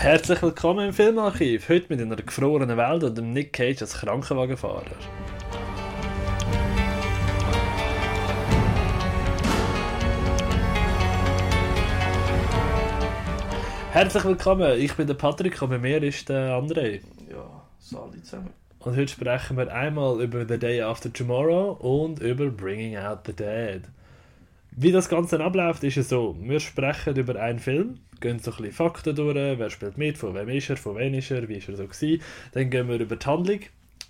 Herzlich willkommen im Filmarchiv. Heute mit einer gefrorenen Welt und dem Nick Cage als Krankenwagenfahrer. Herzlich willkommen, ich bin der Patrick und bei mir ist der André. Ja, Sali zusammen. Und heute sprechen wir einmal über The Day After Tomorrow und über Bringing Out the Dead. Wie das Ganze abläuft, ist es so, wir sprechen über einen Film, gehen so ein bisschen Fakten durch, wer spielt mit, von wem ist er, von wem ist er, wie ist er so gewesen. Dann gehen wir über die Handlung.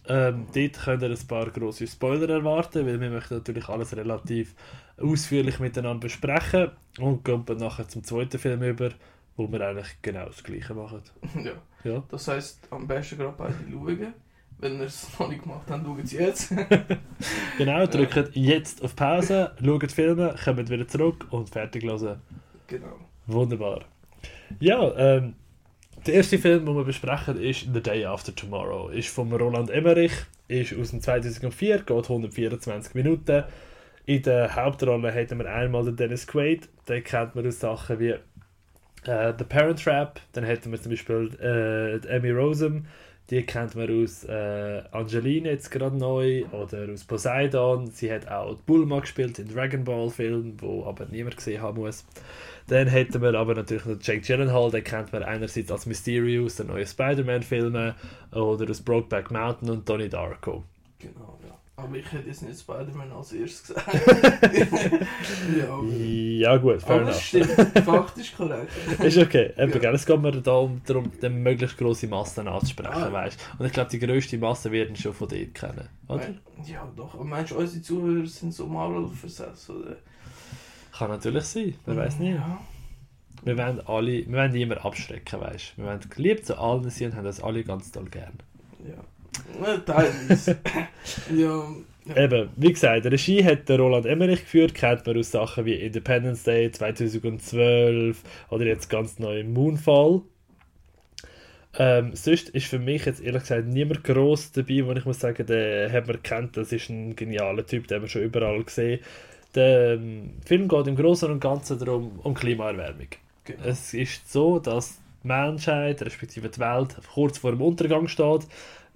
Ähm, dort könnt ihr ein paar grosse Spoiler erwarten, weil wir möchten natürlich alles relativ ausführlich miteinander besprechen und gehen dann nachher zum zweiten Film über, wo wir eigentlich genau das Gleiche machen. Ja. Ja. Das heisst, am besten gerade beide schauen. Wenn ihr es noch nicht gemacht habt, schaut es jetzt. Genau, drückt jetzt auf Pause, schaut Filme, kommt wieder zurück und fertig hören. genau. Wunderbar. Ja, ähm, der erste Film, den wir besprechen, ist The Day After Tomorrow. Ist von Roland Emmerich, ist aus dem 2004, geht 124 Minuten. In der Hauptrolle hätten wir einmal den Dennis Quaid, den kennt man aus Sachen wie äh, The Parent Trap, dann hätten wir zum Beispiel äh, Emmy Rossum, die kennt man aus äh, Angeline jetzt gerade neu oder aus Poseidon. Sie hat auch Bulma gespielt in Dragon Ball Film, wo aber niemand gesehen haben muss. Dann hätten wir aber natürlich noch Jake Gyllenhaal, den kennt man einerseits als Mysterio aus den neuen Spider-Man-Filmen oder aus Brokeback Mountain und Donnie Darko. Genau. Aber ich hätte jetzt nicht Spider-Man als erstes gesagt. ja, aber, Ja gut, fair aber es enough. stimmt. Faktisch korrekt. Ist okay. Eben, Ja. Es geht mir darum, darum die möglichst grosse Masse anzusprechen, Ah. weißt Und ich glaube, die grösste Masse werden schon von dir kennen, oder? Ja, doch. Aber meinst du, unsere Zuhörer sind so Marvel-versetzt? Oder? Kann natürlich sein, wer weiß nicht. Ja. Wir wollen alle, wir wollen niemanden abschrecken, weißt Wir wollen geliebt zu allen sein und haben das alle ganz toll gern. Ja. Ja, Teilweise. ja. ja. Eben, wie gesagt, die Regie hat der Roland Emmerich geführt, kennt man aus Sachen wie Independence Day 2012 oder jetzt ganz neu Moonfall. Ähm, sonst ist für mich jetzt ehrlich gesagt niemand gross dabei, wo ich muss sagen, den hat man kennt, das ist ein genialer Typ, den haben wir schon überall gesehen. Der ähm, Film geht im Großen und Ganzen darum, um Klimaerwärmung. Genau. Es ist so, dass die Menschheit, respektive die Welt, kurz vor dem Untergang steht,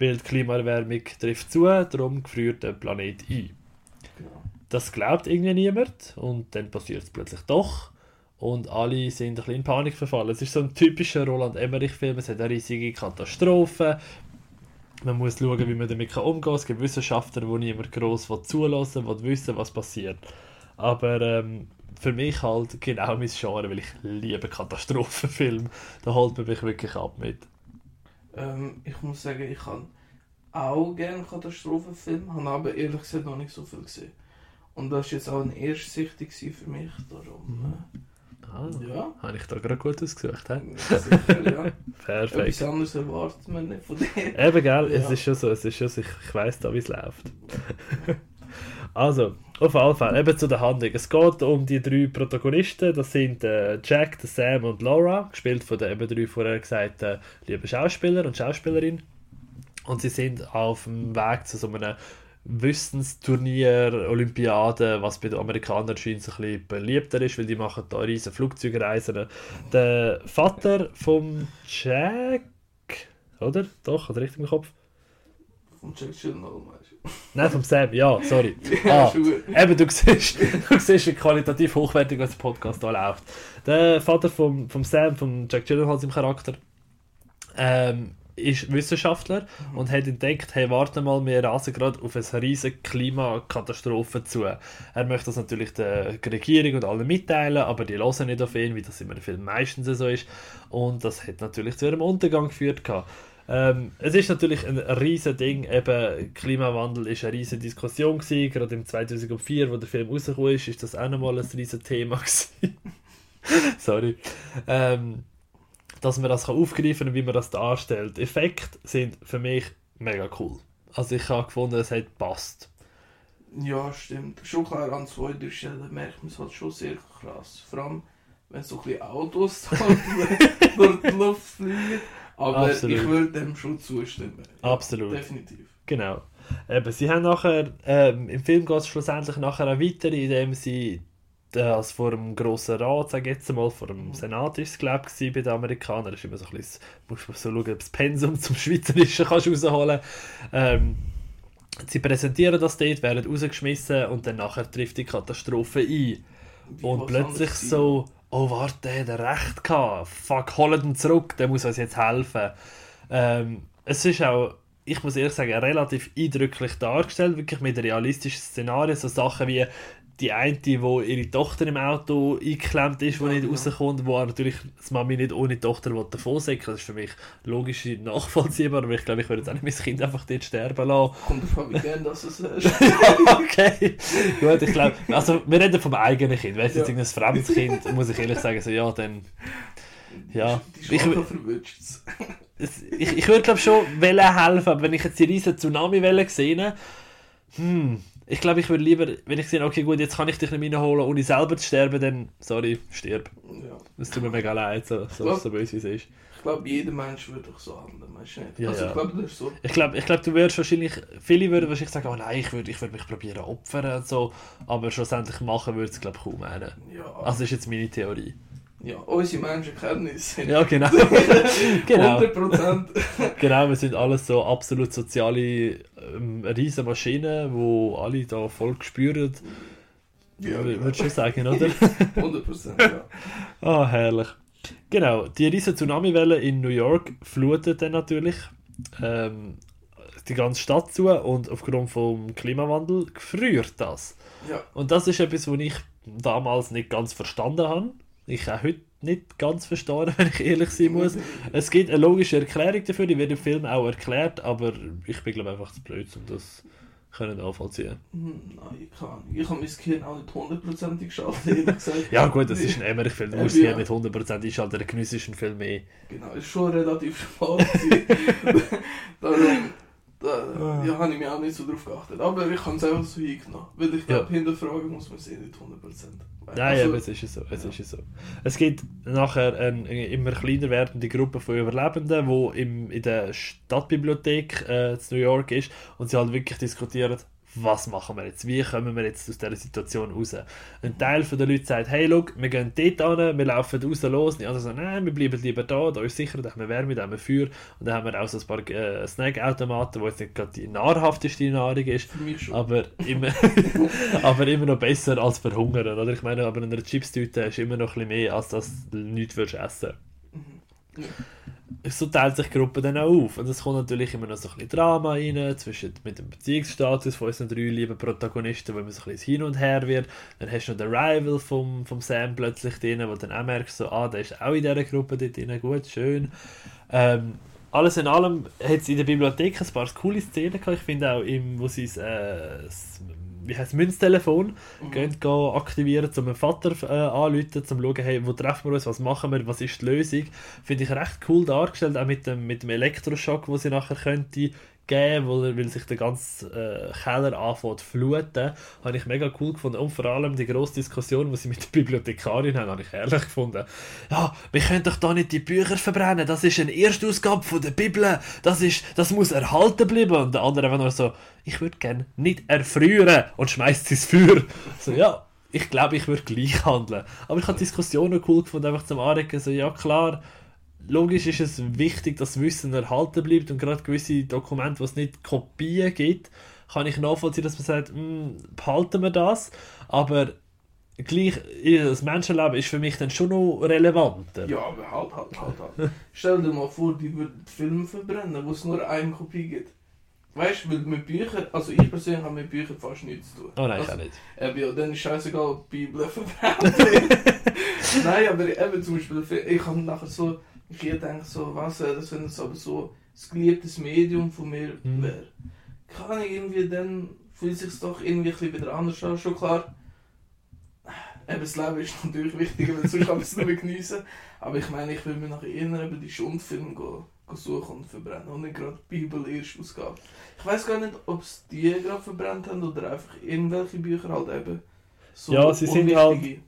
weil die Klimaerwärmung trifft zu, darum gefriert der Planet ein. Das glaubt irgendwie niemand und dann passiert es plötzlich doch und alle sind ein bisschen in Panik verfallen. Es ist so ein typischer Roland Emmerich-Film, es hat eine riesige Katastrophe, man muss schauen, wie man damit umgehen kann. Es gibt Wissenschaftler, die niemand gross zulassen will, die wissen, was passiert. Aber ähm, für mich halt genau mein Genre, weil ich liebe Katastrophenfilme. Da holt man mich wirklich ab mit. Ähm, ich muss sagen, ich kann auch gerne Katastrophenfilme, habe aber ehrlich gesagt noch nicht so viel gesehen. Und das war jetzt auch eine Erstsichtung für mich, darum... Ah, Äh, ja, Habe ich da gerade gut ausgesucht, he? sicher, ja. Perfekt. Etwas anderes erwartet man nicht von dir. Eben, gell, es Ja. ist schon so, es ist schon so, ich, ich weiss da, wie es läuft. also, auf jeden Fall, eben zu der Handlung. Es geht um die drei Protagonisten, das sind äh, Jack, Sam und Laura, gespielt von den eben drei vorher gesagten lieben Schauspieler und Schauspielerin. Und sie sind auf dem Weg zu so einem Wissensturnier, Olympiade, was bei den Amerikanern scheint ein bisschen beliebter ist, weil die machen da riesen Flugzeugreisen. Der Vater vom Jack, oder? Doch, hat richtig im Kopf? Von Jack Gyllenhaal? Nein, vom Sam, ja, sorry. Ah, eben, du siehst, du siehst, wie qualitativ hochwertig unser Podcast hier läuft. Der Vater vom, vom Sam, vom Jack Gyllenhaal, seinem Charakter, ähm, ist Wissenschaftler und hat entdeckt, hey, warte mal, wir rasen gerade auf eine riesige Klimakatastrophe zu. Er möchte das natürlich der Regierung und allen mitteilen, aber die hören nicht auf ihn, wie das immer Filmen meistens so ist. Und das hat natürlich zu ihrem Untergang geführt. gehabt. Ähm, es ist natürlich ein riesen Ding, eben Klimawandel ist eine riesen Diskussion gewesen, gerade im 2004, wo der Film rausgekommen ist, ist das auch nochmal ein riesen Thema. Sorry. Ähm, dass man das kann aufgreifen und wie man das darstellt. Effekte sind für mich mega cool. Also ich habe gefunden, es hat passt. Ja, stimmt. Schon klar, an zwei, drei Stellen merkt man es halt schon sehr krass. Vor allem, wenn so ein bisschen Autos durch durch die Luft fliegen. Aber Absolut. ich würde dem schon zustimmen. Absolut. Definitiv. Genau. Eben, sie haben nachher, ähm, im Film geht es schlussendlich nachher auch weiter, indem sie äh, also vor dem Grossen Rat, sage ich jetzt mal, vor dem Mhm. Senat ist es, glaube ich, bei den Amerikanern. Das ist immer so ein bisschen, musst du so schauen, ob du das Pensum zum Schweizerischen kannst rausholen ähm, Sie präsentieren das dort, werden rausgeschmissen und dann nachher trifft die Katastrophe ein. Wie Und plötzlich so, oh warte, der hat recht gehabt, fuck, holt ihn zurück, der muss uns jetzt helfen. Ähm, es ist auch, ich muss ehrlich sagen, relativ eindrücklich dargestellt, wirklich mit realistischen Szenarien, so Sachen wie die eine, wo ihre Tochter im Auto eingeklemmt ist, die Ja, nicht genau. rauskommt, wo natürlich das Mami nicht ohne Tochter davon säckeln Das ist für mich logisch nachvollziehbar, aber ich glaube, ich würde jetzt auch nicht mein Kind einfach dort sterben lassen. Kommt davon, wie gern das es ist. okay. Gut, ich glaube, also wir reden vom eigenen Kind. Wenn es jetzt Ja. irgendein fremdes Kind, muss ich ehrlich sagen, so ja, dann. Ja. Die Ich- Ich, ich würde glaube schon wollen helfen, aber wenn ich jetzt die riesen Tsunami-Welle sehe, hm, ich glaube, ich würde lieber, wenn ich sehe, okay, gut, jetzt kann ich dich nicht reinholen, ohne selber zu sterben, dann, sorry, stirb. Ja. Es tut mir mega leid, so, so, Ja. so böse wie es ist. Ich glaube, jeder Mensch würde doch so handeln, meinst du nicht? Ja, also ja. ich glaube, so. Ich glaube, ich glaub, du würdest wahrscheinlich, viele würden wahrscheinlich sagen, oh nein, ich würde ich würd mich probieren opfern und so, aber schlussendlich machen würde es, glaube ich, kaum einer. Ja, Also das ist jetzt meine Theorie. Ja unsere Menschenkenntnisse sind Ja, genau. genau. 100%. Genau, wir sind alles so absolut soziale ähm, riesen Maschinen, wo alle da voll spüren. Ja, genau. Würdest du sagen, oder? 100%, ja. Ah, herrlich. Genau, die riesen Tsunamiwelle in New York flutet dann natürlich ähm, die ganze Stadt zu und aufgrund vom Klimawandel gefriert das. Ja, Und das ist etwas, was ich damals nicht ganz verstanden habe. Ich auch heute nicht ganz verstanden, wenn ich ehrlich sein muss. Es gibt eine logische Erklärung dafür, die wird im Film auch erklärt, aber ich bin glaube einfach zu blöd, um das können nachvollziehen. Hm, Nein, ich kann Ich habe mein Gehirn auch nicht hundertprozentig geschafft, ehrlich gesagt. Ja gut, das ist ein Emmerich-Film, du Ja, musst ja. hier mit 100% einschalten, der Genuss ist ein Film mehr. Genau, ist schon relativ gewesen. Darum da, ja, habe ich mich auch nicht so drauf geachtet. Aber ich habe es einfach so eingenommen. Weil ich glaube, hinterfragen muss man sie nicht 100%. Nein, Also, aber es ist es so. Es, ist es, so. es gibt nachher eine, eine immer kleiner werdende Gruppe von Überlebenden, die im, in der Stadtbibliothek äh, in New York ist und sie halt wirklich diskutieren, was machen wir jetzt? Wie kommen wir jetzt aus dieser Situation raus? Ein Teil der Leute sagt, hey, look, wir gehen dort hin, wir laufen raus los. Die anderen sagen, nein, wir bleiben lieber da, da ist sicher, da haben wir Wärme, da haben wir Feuer. Und dann haben wir auch so ein paar äh, Snackautomaten, wo jetzt nicht gerade die nahrhafteste Nahrung ist, aber immer, aber immer noch besser als verhungern, oder? Ich meine, aber in einer Chipstüte ist immer noch ein bisschen mehr, als dass du nichts würdest essen Ja. So teilt sich die Gruppe dann auch auf. Und es kommt natürlich immer noch so ein bisschen Drama rein, zwischen, mit dem Beziehungsstatus von unseren drei lieben Protagonisten, wo immer so ein bisschen hin und her wird. Dann hast du noch den Rival vom, vom Sam plötzlich drin, wo dann auch merkst, so, ah, der ist auch in dieser Gruppe dort drin, gut, schön. Ähm, alles in allem hat es in der Bibliothek ein paar coole Szenen gehabt. Ich finde auch, im, wo sie das, äh, wie heißt Münztelefon Mhm. gehen, gehen aktivieren, um einen Vater äh, anrufen, um zu schauen, hey, wo treffen wir uns, was machen wir, was ist die Lösung. Finde ich recht cool dargestellt, auch mit dem, mit dem Elektroschock, wo sie nachher könnte geben, weil, sich der ganze äh, Keller anfängt zu fluten. Habe ich mega cool gefunden. Und vor allem die grosse Diskussion, die sie mit der Bibliothekarin haben, habe ich herrlich gefunden. Ja, wir können doch da nicht die Bücher verbrennen, das ist eine Erstausgabe von der Bibel, das, ist, das muss erhalten bleiben. Und der andere einfach nur so, ich würde gerne nicht erfrieren und schmeißt ins Feuer. So, ja, ich glaube, ich würde gleich handeln. Aber ich habe die Diskussion noch cool gefunden, einfach zum Anregen, so, ja klar, logisch ist es wichtig, dass Wissen erhalten bleibt und gerade gewisse Dokumente, wo es nicht Kopien gibt, kann ich nachvollziehen, dass man sagt, hm, behalten wir das, aber gleich, das Menschenleben ist für mich dann schon noch relevanter. Ja, aber halt, halt, halt, halt. Stell dir mal vor, die würden Filme verbrennen, wo es nur eine Kopie gibt. Weißt du, weil mit Büchern, also ich persönlich habe mit Büchern fast nichts zu tun. Oh nein, ich also, auch nicht. Eben, ja, dann ist scheißegal, ob die Bibel verbrennt. Nein, aber eben zum Beispiel, ich habe nachher so, ich denke so, was wäre das, wenn es aber so das geliebtes Medium von mir Mhm. wäre. Kann ich irgendwie dann, fühlt sich doch irgendwie ein bisschen wieder anders an, schon klar. Eben, das Leben ist natürlich wichtiger, weil sonst kann man es nicht mehr geniessen. Aber ich meine, ich will mir nachher eher eben die Schundfilme gehen, gehen suchen und verbrennen und nicht gerade die Bibel erst Ausgabe. Ich weiß gar nicht, ob es die gerade verbrannt haben oder einfach irgendwelche Bücher halt eben so Ja, sie sind halt-.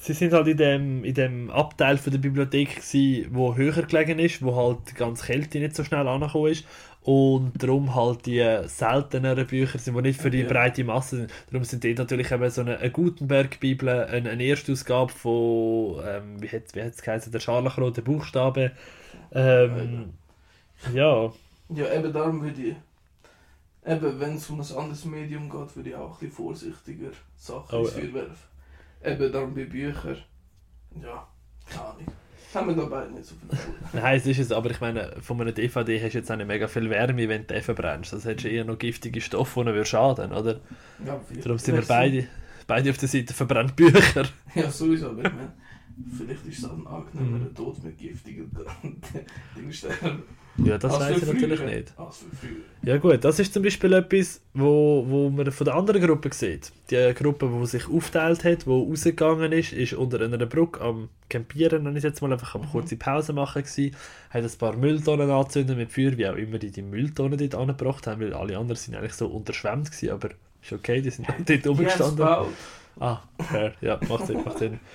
Sie sind halt in dem, in dem Abteil von der Bibliothek gsi, wo höher gelegen ist, wo halt die ganze Kälte nicht so schnell angekommen ist und darum halt die selteneren Bücher sind, die nicht für die Ja. breite Masse sind. Darum sind die natürlich eben so eine, eine Gutenberg-Bibel, eine, eine Erstausgabe von, ähm, wie hat wie hat's geheißen, der scharlachrote Buchstabe. Ähm, ja, Ja, eben darum würde ich. Eben, wenn es um ein anderes Medium geht, würde ich auch ein bisschen vorsichtiger Sachen Oh, ins. Feuer werfen. Eben darum bei Büchern. Ja, keine Ahnung. Haben wir da beide nicht so viel nein, es ist es, aber ich meine, von einer DVD hast du jetzt auch nicht mega viel Wärme, wenn du den verbrennst. Das hättest du eher noch giftige Stoffe, die dir schaden, oder? Ja, Darum sind wir beide, beide auf der Seite verbrennt Bücher. Ja, sowieso, aber ich meine, vielleicht ist es auch ein Mhm. angenehmerer Tod mit giftigen Dingen sterben. Ja, das weiß ich natürlich nicht. Ja gut, das ist zum Beispiel etwas, wo, wo man von der anderen Gruppe sieht. Die Gruppe, die sich aufteilt hat, die rausgegangen ist, ist unter einer Brücke am Campieren, nenne ich jetzt mal, einfach am Mhm. kurze Pause machen gewesen, hat ein paar Mülltonnen angezündet mit Feuer, wie auch immer die die Mülltonnen dort angebracht haben, weil alle anderen sind eigentlich so unterschwemmt gewesen, aber ist okay, die sind dort rumgestanden. Ah, fair. Ja, macht Sinn, macht Sinn.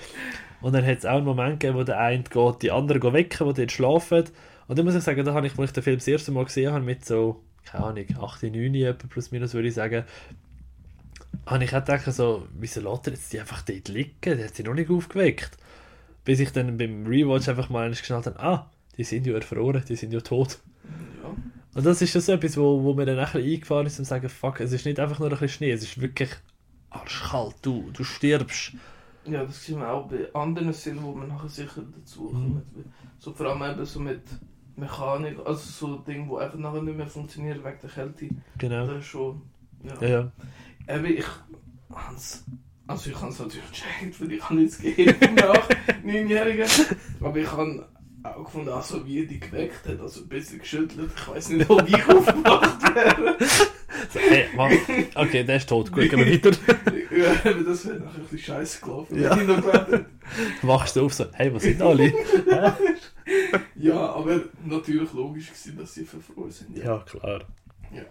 Und dann hat es auch einen Moment gegeben, wo der eine geht, die anderen gehen wecken, die dort schlafen. Und dann muss ich sagen, da habe ich, als ich den Film das erste Mal gesehen habe, mit so, keine Ahnung, 8, 9, etwa plus minus würde ich sagen, habe ich auch gedacht, so, wieso lässt er jetzt die einfach dort liegen? Der hat sie noch nicht aufgeweckt. Bis ich dann beim Rewatch einfach mal geschnallt habe, ah, die sind ja erfroren, die sind ja tot. Ja. Und das ist schon so etwas, wo, wo mir dann ein bisschen eingefahren ist, um zu sagen, fuck, es ist nicht einfach nur ein bisschen Schnee, es ist wirklich arschkalt, du, du stirbst. Ja, das sehen wir auch bei anderen Szenen, wo man nachher sicher dazu Mhm. kommt. So vor allem eben so mit Mechanik, also so Dinge, die einfach nachher nicht mehr funktionieren wegen der Kälte. Genau. Das ist schon. Ja, Ja. ja. Eben, ich hans also ich habe es natürlich gecheckt, weil ich kann nichts geben nach Neunjährigen. Aber ich habe auch gefunden, also wie die geweckt hat, also ein bisschen geschüttelt. Ich weiß nicht, ob ich aufgewacht wäre. So, hey, mach. Okay, der ist tot, gut, gehen wir weiter. ja, aber das wäre nachher ein bisschen scheiße gelaufen. Ja. wenn ich noch. Wachst du auf so, hey, was sind alle? Ja, aber natürlich logisch gewesen, dass sie verfroren sind. Ja, klar. Ja.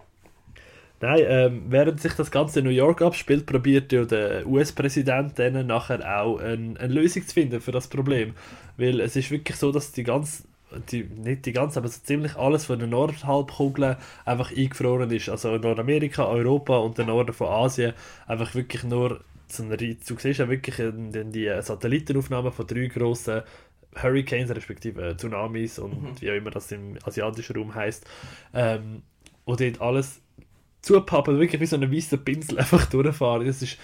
Nein, ähm, während sich das Ganze in New York abspielt, probiert ja der US-Präsident dann nachher auch ein, eine Lösung zu finden für das Problem. Weil es ist wirklich so, dass die ganze, die, nicht die ganze, aber so ziemlich alles von der Nordhalbkugel einfach eingefroren ist. Also Nordamerika, Europa und der Norden von Asien einfach wirklich nur du siehst ja wirklich in, in die Satellitenaufnahmen von drei grossen Hurricanes, respektive Tsunamis und Mhm. wie auch immer das im asiatischen Raum heißt, ähm, wo dort alles zupappen, wirklich wie so ein weißer Pinsel einfach durchfahren. Das ist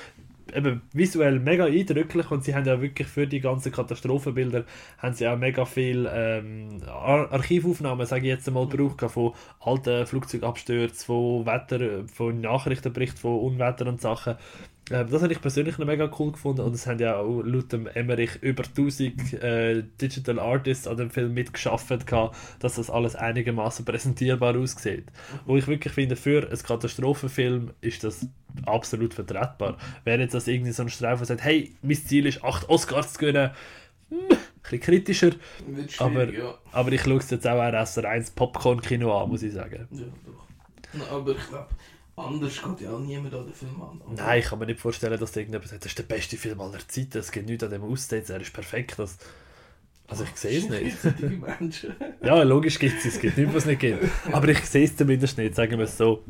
eben visuell mega eindrücklich und sie haben ja wirklich für die ganzen Katastrophenbilder haben sie auch mega viel ähm, Ar Archivaufnahmen, sage ich jetzt einmal, gebraucht gehabt von alten Flugzeugabstürzen, von Wetter, von Nachrichtenberichten, von Unwetter und Sachen. Ähm, das habe ich persönlich noch mega cool gefunden und es haben ja auch laut dem Emmerich über 1000 äh, Digital Artists an dem Film mitgeschafft dass das alles einigermaßen präsentierbar aussieht. Wo ich wirklich finde, für einen Katastrophenfilm ist das absolut vertretbar. Wer jetzt das irgendwie so ein Streifen sagt, hey, mein Ziel ist 8 Oscars zu gewinnen, hm, ein bisschen kritischer, Aber- ja. aber ich schaue es jetzt auch als ein Popcorn-Kino an, muss ich sagen. Ja, doch. Aber ich glaube, anders geht ja auch niemand an den Film an. oder? Nein, ich kann mir nicht vorstellen, dass da irgendjemand sagt, das ist der beste Film aller Zeiten, es geht nichts an dem auszusetzen, er ist perfekt. Das... Also ich sehe es nicht. Ja, logisch gibt es, es gibt nichts, was es nicht gibt. Aber ich sehe es zumindest nicht, sagen wir es so.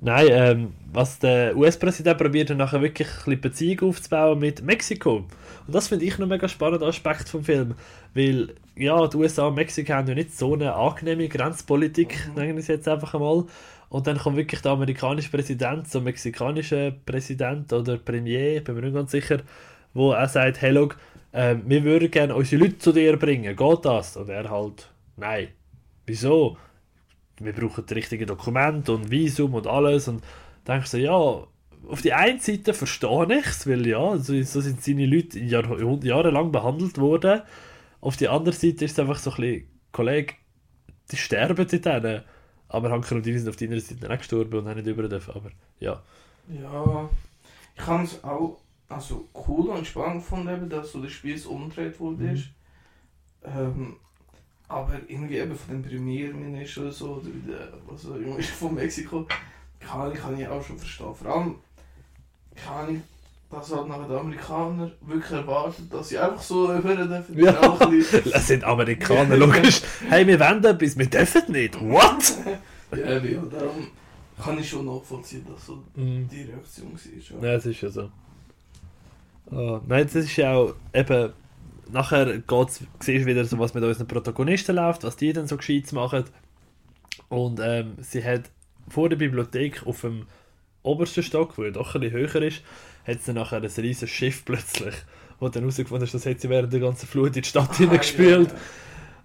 Nein, ähm, was der US-Präsident probiert, dann nachher wirklich ein bisschen Beziehung aufzubauen mit Mexiko. Und das finde ich noch mega spannender Aspekt vom Film. Weil, ja, die USA und Mexiko haben ja nicht so eine angenehme Grenzpolitik, Mhm. nennen wir es jetzt einfach einmal. Und dann kommt wirklich der amerikanische Präsident zum mexikanischen Präsident oder Premier, ich bin mir nicht ganz sicher, wo er sagt, hey, look, ähm, wir würden gerne unsere Leute zu dir bringen, geht das? Und er halt, nein. Wieso? Wir brauchen die richtigen Dokumente und Visum und alles. Und dann denkst du, ja, auf die einen Seite verstehe ich es, weil ja, so, so sind seine Leute Jahr, jahrelang behandelt worden. Auf die andere Seite ist es einfach so ein bisschen, Kollege, die sterben dort denen. Aber Hanker und Dini sind auf deiner Seite auch gestorben und haben nicht über dürfen. Aber ja. Ja, ich habe es auch also cool und spannend gefunden, dass so der Spieß umgedreht wurde. Mhm. ist. Ähm, aber irgendwie eben von dem Premierminister oder so, oder wie der, ist von Mexiko, kann ich, kann ich auch schon verstehen. Vor allem, kann ich, dass halt nachher die Amerikaner wirklich erwarten, dass sie einfach so hören dürfen. Ja. Das sind Amerikaner, logisch. Hey, wir wollen etwas, wir dürfen nicht. What? Ja, eben, ja, darum kann ich schon nachvollziehen, dass so Mhm. die Reaktion war. Ja. Ja, es ist ja so. Ah, nein, das ist ja auch eben. Nachher geht's, siehst du wieder, so, was mit unseren Protagonisten läuft, was die dann so gescheit machen. Und ähm, sie hat vor der Bibliothek auf dem obersten Stock, wo ja doch ein bisschen höher ist, hat sie nachher ein riesiges Schiff plötzlich, wo dann herausgefunden ist, das hat sie während der ganzen Flut in die Stadt hineingespült. Ah,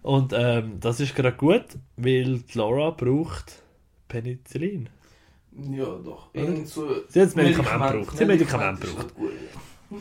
Und ähm, das ist gerade gut, weil Laura braucht Penicillin. Ja, ja doch. Oder? Irgend so Sie hat das Medikament gebraucht. Sie hat Medikament gebraucht. halt gut, ja.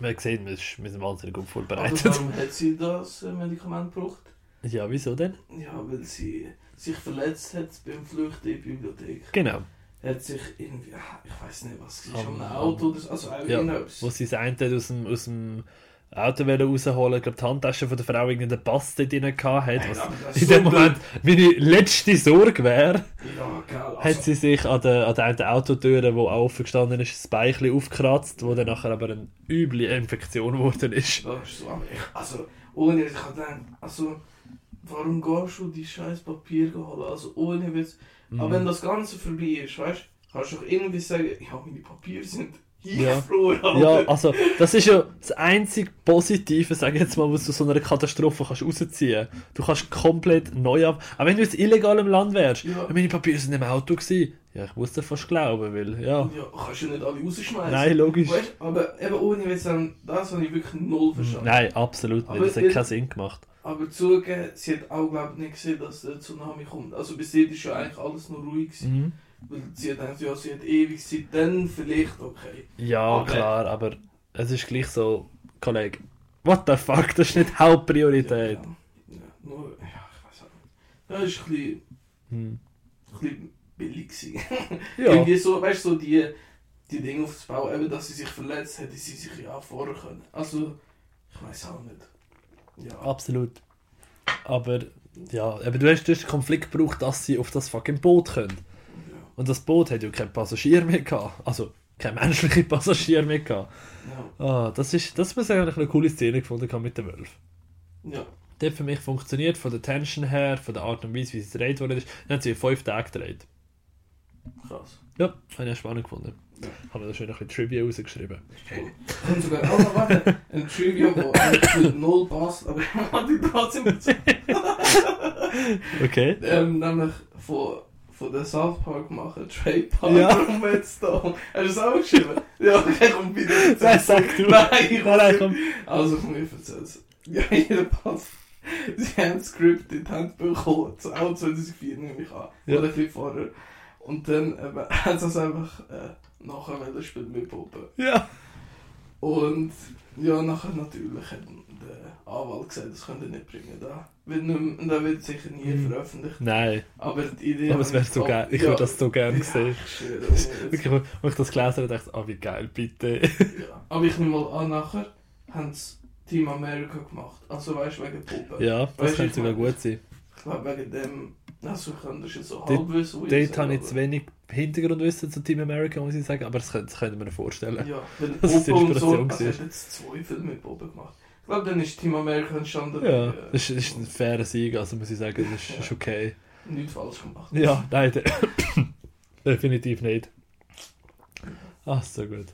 Man sieht, wir sind wir sind wahnsinnig gut Aber vorbereitet. warum hat sie das äh, Medikament gebraucht? Ja, wieso denn? Ja, weil sie sich verletzt hat beim Flüchten in die Bibliothek. Genau. Hat sich irgendwie, ah, ich weiß nicht, was es Am- um ein Auto oder so, also Ja, irgendetwas. Wo sie das eine aus dem, aus dem Auto rausholen ich glaube, die Handtasche von der Frau irgendeinen Pass dort drin gehabt hat. Hey, Was in so dem Moment meine letzte Sorge wäre, Ja, geil. Also, hat sie sich an der, an der einen Autotür, wo auch offen gestanden ist, das Bein ein bisschen aufgekratzt, wo dann nachher aber eine üble Infektion geworden ist. Das ist so, also, ohne, ich habe gedacht, also, warum gehst du die scheiß Papier holen? Also, ohne Witz. Mhm. Aber wenn das Ganze vorbei ist, weißt du, kannst du doch irgendwie sagen, ja, meine Papiere sind Ja. eingefroren. Ja, Alter. also das ist ja das einzige Positive, sag ich jetzt mal, was du so einer Katastrophe kannst rausziehen. Du kannst komplett neu ab. Aber wenn du jetzt illegal im Land wärst, Ja. meine Papiere sind im Auto gewesen. Ja, ich muss dir fast glauben, weil ja. Ja, kannst du nicht alle rausschmeißen. Nein, logisch. Weißt, aber eben ohne Witz, das habe ich wirklich null verstanden. Nein, absolut nicht. Aber Das hat keinen Sinn gemacht. Aber zugeben, sie hat auch glaub, nicht gesehen, dass der Tsunami kommt. Also bis jetzt ist ja eigentlich alles nur ruhig gewesen. Mhm. Weil sie hat gedacht, ja, sie hat ewig Zeit, dann vielleicht okay. Ja, Aber- klar, aber es ist gleich so, Kollege, what the fuck, das ist nicht Hauptpriorität. Ja, ja, nur, ja, ich weiß auch nicht. Das ist ein bisschen, Hm. ein bisschen billig gewesen. Ja, Irgendwie so, weißt du, so die, die Dinge aufzubauen, eben, dass sie sich verletzt, hätte sie sich ja vorher können. Also, ich weiß auch nicht. Ja, absolut. Aber ja, aber du hast, den Konflikt gebraucht, dass sie auf das fucking Boot können. ja, Und das Boot hat ja kein Passagier mehr gehabt. Also kein menschlicher Passagier mehr gehabt. ja, Ah, das ist, das muss ich eigentlich eine coole Szene gefunden mit den Wölfen. ja. Die hat für mich funktioniert, von der Tension her, von der Art und Weise, wie es gedreht worden ist. Dann hat sie fünf Tagen gedreht. Krass. Ja, habe ich spannend gefunden. Habe da schön ein bisschen Trivia rausgeschrieben. Ich kann sogar noch warte, ein Trivia, wo mit null passt, aber warte, ich trotzdem dazu. Okay. Ähm, nämlich von, von der South Park machen, Trey Parker Ja. und Matt Stone. Hast du das auch geschrieben? Ja, okay, komm bitte. Nein, sag du. Nein, ich Nein, nein, komm. Also komm, ich erzähl's. Ja, jedenfalls. Sie haben das Skript in die Hand bekommen, auch 2004 nehme ich an. Ja. Oder ein bisschen vorher. Und dann haben sie es einfach äh, nachher wollen spielen mit Puppen. Ja. Und ja, nachher natürlich hat der Anwalt gesagt, das könnt ihr nicht bringen. Da wird, nicht, da wird sicher nie Mhm. veröffentlicht. Nein, Aber die Idee... aber es wäre so geil. Ich ja, würde das so gerne ja, sehen. Wirklich, als ich das gelesen habe, dachte ich, ah, wie geil, bitte. Ja. Aber ich nehme mal an, nachher haben sie Team America gemacht. Also weißt du, wegen Puppen. Ja, Weißt das du, könnte sogar gut sein. Ich glaube wegen dem... Also kann das jetzt so Dort- halb wissen. Dort habe ich zu wenig Hintergrundwissen zu Team America, muss ich sagen, aber das könnte, das könnte ich mir vorstellen. Ja, wenn Das ist und so... Inspiration Also ich habe jetzt zwei Filme mit Puppen gemacht. Ich glaube, dann ist Team America entstanden. Ja, äh, das ist, das ist ein fairer Sieg, also muss ich sagen, das ist, ist okay. Nichts falsch gemacht. Ja, nein, de definitiv nicht. Ach, so gut.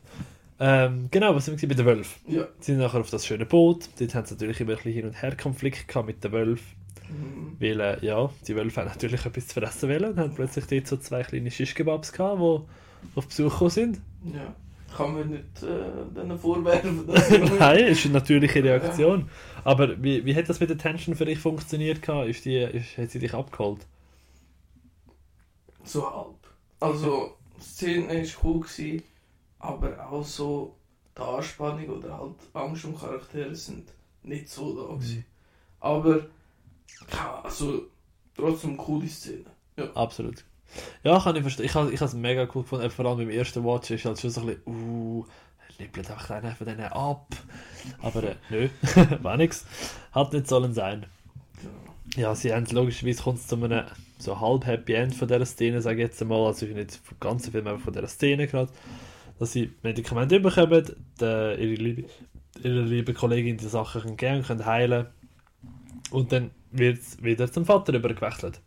Ähm, genau, was sind wir bei den Wölfen? Ja. Sie sind nachher auf das schöne Boot. Dort haben sie natürlich immer ein bisschen Hin- und Her-Konflikt mit den Wölfen. Mhm. Weil, äh, ja, die Wölfe haben natürlich etwas zu fressen wollen und haben plötzlich dort so zwei kleine Schischkebabs gehabt, die auf Besuch gekommen sind. Ja. Kann man nicht äh, denen vorwerfen, dass Nein, ist eine natürliche Reaktion. Aber wie, wie hat das mit der Tension für dich funktioniert? gehabt? Ist die, ist, hat sie dich abgeholt? So halb. Also, die Szene war cool, gewesen, aber auch so die Anspannung oder halt Angst um Charaktere sind nicht so da gewesen. Aber, ja, also, trotzdem coole Szene. Absolut. Ja, kann ich verstehen. Ich habe ich es mega cool gefunden. Vor allem beim ersten Watch ist halt schon so ein bisschen, uh, nippelt einfach einen von denen ab. Aber äh, nö, war nix. Hat nicht sollen sein. Ja. Ja, sie haben logischerweise kommt es zu einem so halb Happy End von dieser Szene, sage ich jetzt einmal. Also nicht vom ganzen Film, aber von dieser Szene gerade. dass sie Medikamente bekommen, der, ihre, liebe, ihre liebe Kollegin die Sachen können geben können, heilen und dann wird es wieder zum Vater übergewechselt.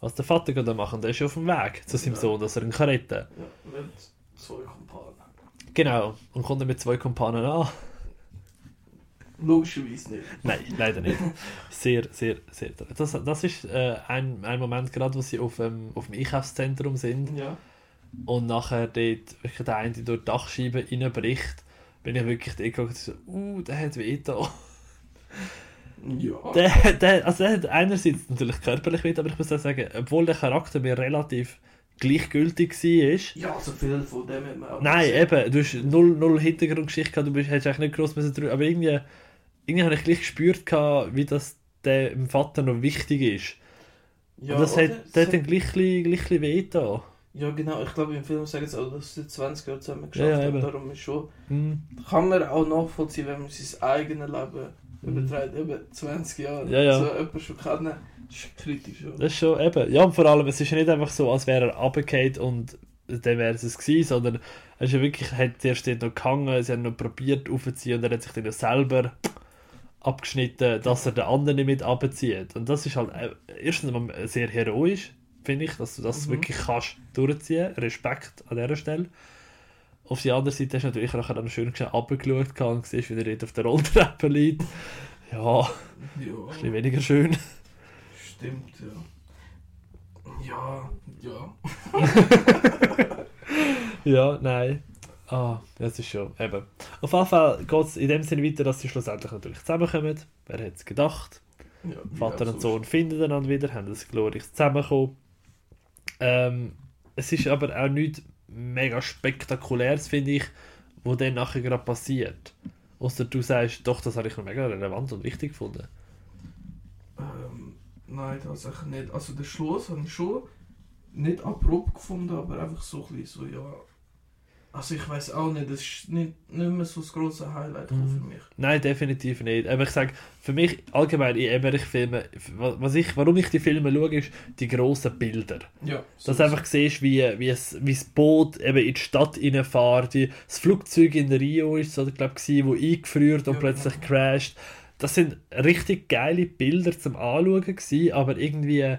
Was der Vater gerade machen, der ist auf dem Weg zu seinem Ja. Sohn, dass er ihn kann retten kann. Ja, mit zwei Kumpanen. Genau, und kommt dann mit zwei Kumpanen an. Logischerweise nicht. Nein, leider nicht. Sehr, sehr, sehr. Das, das ist äh, ein, ein Moment, gerade wo sie auf, ähm, auf dem Einkaufszentrum sind Ja. und nachher dort wirklich der eine durch die Dachscheibe reinbricht, bin ich wirklich dort geguckt und so, uh, der hat weh da. Ja. Der, der, also der hat einerseits natürlich körperlich weh, aber ich muss auch sagen, obwohl der Charakter mir relativ gleichgültig war, Ja, so viel von dem hat man auch Nein, gesehen. eben, du hast null, null Hintergrundgeschichte gehabt, du bist, hättest eigentlich nicht groß müssen drüber, aber irgendwie, irgendwie habe ich gleich gespürt, gehabt, wie das dem Vater noch wichtig ist. Ja, und das hat, das hat dann gleich, gleich, weh da. ja, genau. Ich glaube, im Film sagen sie auch, dass sie 20 Jahre zusammen geschafft ja, haben. Darum ist schon... Hm. Kann man auch nachvollziehen, wenn man sein eigenes Leben Überträgt. Eben 20 Jahre. Ja, ja. So jemanden schon kennen, das ist kritisch. Ja. Das ist schon eben, ja und vor allem, es ist ja nicht einfach so, als wäre er runtergefallen und dann wäre es es gewesen, sondern er ist ja wirklich, hat zuerst dort noch gehangen, sie haben noch probiert aufzuziehen und er hat sich dann selber abgeschnitten, dass er den anderen nicht mit abzieht. Und das ist halt äh, erstens mal sehr heroisch, finde ich, dass du das Mhm. wirklich kannst durchziehen. Respekt an dieser Stelle. Auf der anderen Seite hast du natürlich nachher dann schön runtergeschaut und siehst, wie er dort auf der Rolltreppe liegt. Ja, ein ja. bisschen weniger schön. Stimmt, ja. Ja, ja. Ja, nein. Ah, das ist schon, eben. Auf jeden Fall geht es in dem Sinne weiter, dass sie schlussendlich natürlich zusammenkommen. Wer hätte es gedacht? ja Vater und. Sohn finden einander wieder, haben ein glorreiches Zusammenkommen. Ähm, es ist aber auch nichts mega spektakuläres, finde ich, wo dann nachher gerade passiert. Außer du sagst, doch, das habe ich noch mega relevant und wichtig gefunden. Ähm, nein, tatsächlich nicht. Also den Schluss habe ich schon nicht abrupt gefunden, aber einfach so ein bisschen so, ja. Also ich weiß auch nicht, das ist nicht, nicht mehr so das grosse Highlight Mhm. für mich. Nein, definitiv nicht. Aber ich sage, für mich allgemein in Emmerich-Filmen, was ich, warum ich die Filme schaue, ist die grossen Bilder. Ja. Dass du einfach siehst, wie, wie, es, wie das Boot eben in die Stadt reinfährt, wie das Flugzeug in Rio ist, so, glaube ich, wo eingefriert und Ja, plötzlich genau. crasht. Das sind richtig geile Bilder zum Anschauen gewesen, aber irgendwie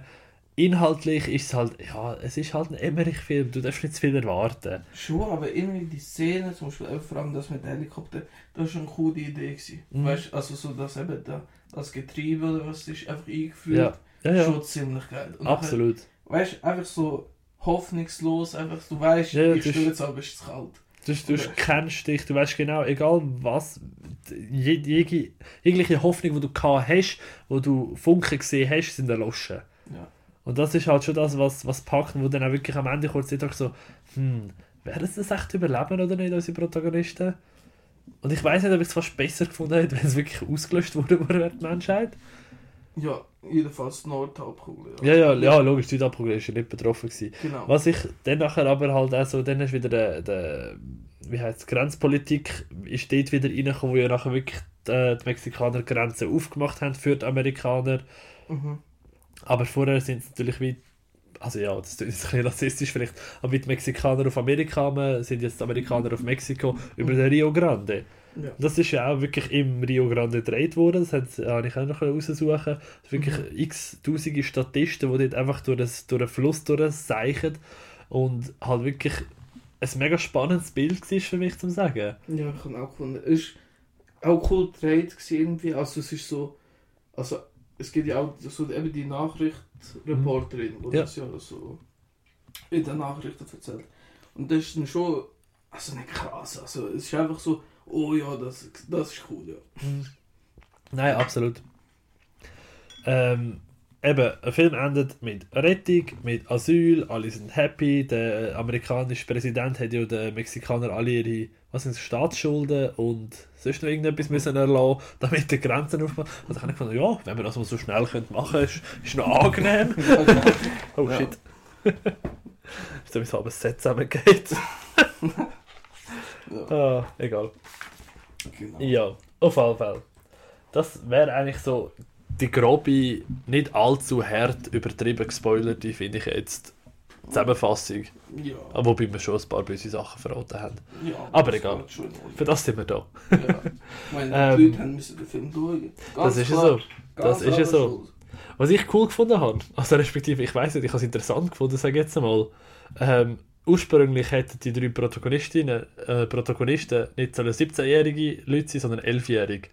inhaltlich ist es halt, ja, es ist halt ein Emmerich-Film, du darfst nicht zu viel erwarten. Schon, aber irgendwie die Szene, zum Beispiel auch vor allem das mit dem Helikopter, das war eine coole Idee. Gewesen. Mhm. Weißt also so, dass eben da, das Getriebe oder was ist einfach eingeführt. Ja, ja, ja, Schon ziemlich geil. Und nachher, absolut. Weißt du, einfach so hoffnungslos, einfach, du weißt, Ja, ich ist- stürze, aber es ist kalt. Du, du kennst dich, du weißt genau, egal was, jegliche Hoffnung, die du gehabt hast, wo du Funken gesehen hast, sind erloschen. Ja. Und das ist halt schon das, was, was packt, wo dann auch wirklich am Ende kurz sagt, so, hm, werden sie das echt überleben oder nicht, unsere Protagonisten? Und ich weiß nicht, ob ich es fast besser gefunden hätte, wenn es wirklich ausgelöscht wurde über die Menschheit. Ja, jedenfalls die Nordhalbkugel. Ja, ja, ja, logisch, Südafrika ist ja nicht betroffen gewesen. Genau. Was ich dann nachher aber halt auch so, dann ist wieder der, der wie heißt Grenzpolitik ist dort wieder reingekommen, wo ja nachher wirklich die, die Mexikaner die Grenzen aufgemacht haben für die Amerikaner. Mhm. Aber vorher sind es natürlich wie, also ja, das ist ein bisschen rassistisch vielleicht, aber wie die Mexikaner auf Amerika kamen, sind jetzt Amerikaner auf Mexiko über den Rio Grande. Ja. Das ist ja auch wirklich im Rio Grande gedreht worden, das hat- habe ich auch noch raussuchen. Wirklich Mhm. x tausende Statisten, die dort einfach durch, das, durch den Fluss durchseichen und halt wirklich ein mega spannendes Bild war für mich zu sagen. Ja, ich habe auch gefunden. Es ist auch cool gedreht irgendwie. Also es ist so, also es gibt ja auch so eben die Nachrichtenreporterin, die Ja. das ja so in den Nachrichten erzählt. Und das ist dann schon, also nicht krass, also es ist einfach so, oh ja, das, das ist cool, ja. Nein, absolut. Ähm, eben, ein Film endet mit Rettung, mit Asyl, alle sind happy. Der amerikanische Präsident hat ja den Mexikanern alle ihre was sind Staatsschulden und sonst noch irgendetwas müssen erlassen, damit die Grenzen aufmachen. Und dann habe ich gedacht, ja, wenn wir das mal so schnell können machen können, ist, ist noch angenehm. Oh Ja. shit. ist so, wie es halb ein Set zusammengeht. Ja, ah, egal. genau. Ja, auf jeden Fall. Das wäre eigentlich so die grobe, nicht allzu hart übertrieben gespoilerte, finde ich jetzt, Zusammenfassung. Ja. Wobei wir schon ein paar böse Sachen verraten haben. ja Aber egal. Für das sind wir da. Ja. Meine, Ähm, die Leute haben müssen den Film schauen. Das ist ja so. Das Ganz ist ja so. Was ich cool gefunden habe, also respektive, ich weiß nicht, ich habe es interessant gefunden, sage ich jetzt einmal. Ähm, ursprünglich hätten die drei Protagonistinnen, äh, Protagonisten nicht sollen 17-jährige Leute sein, sondern 11-jährige.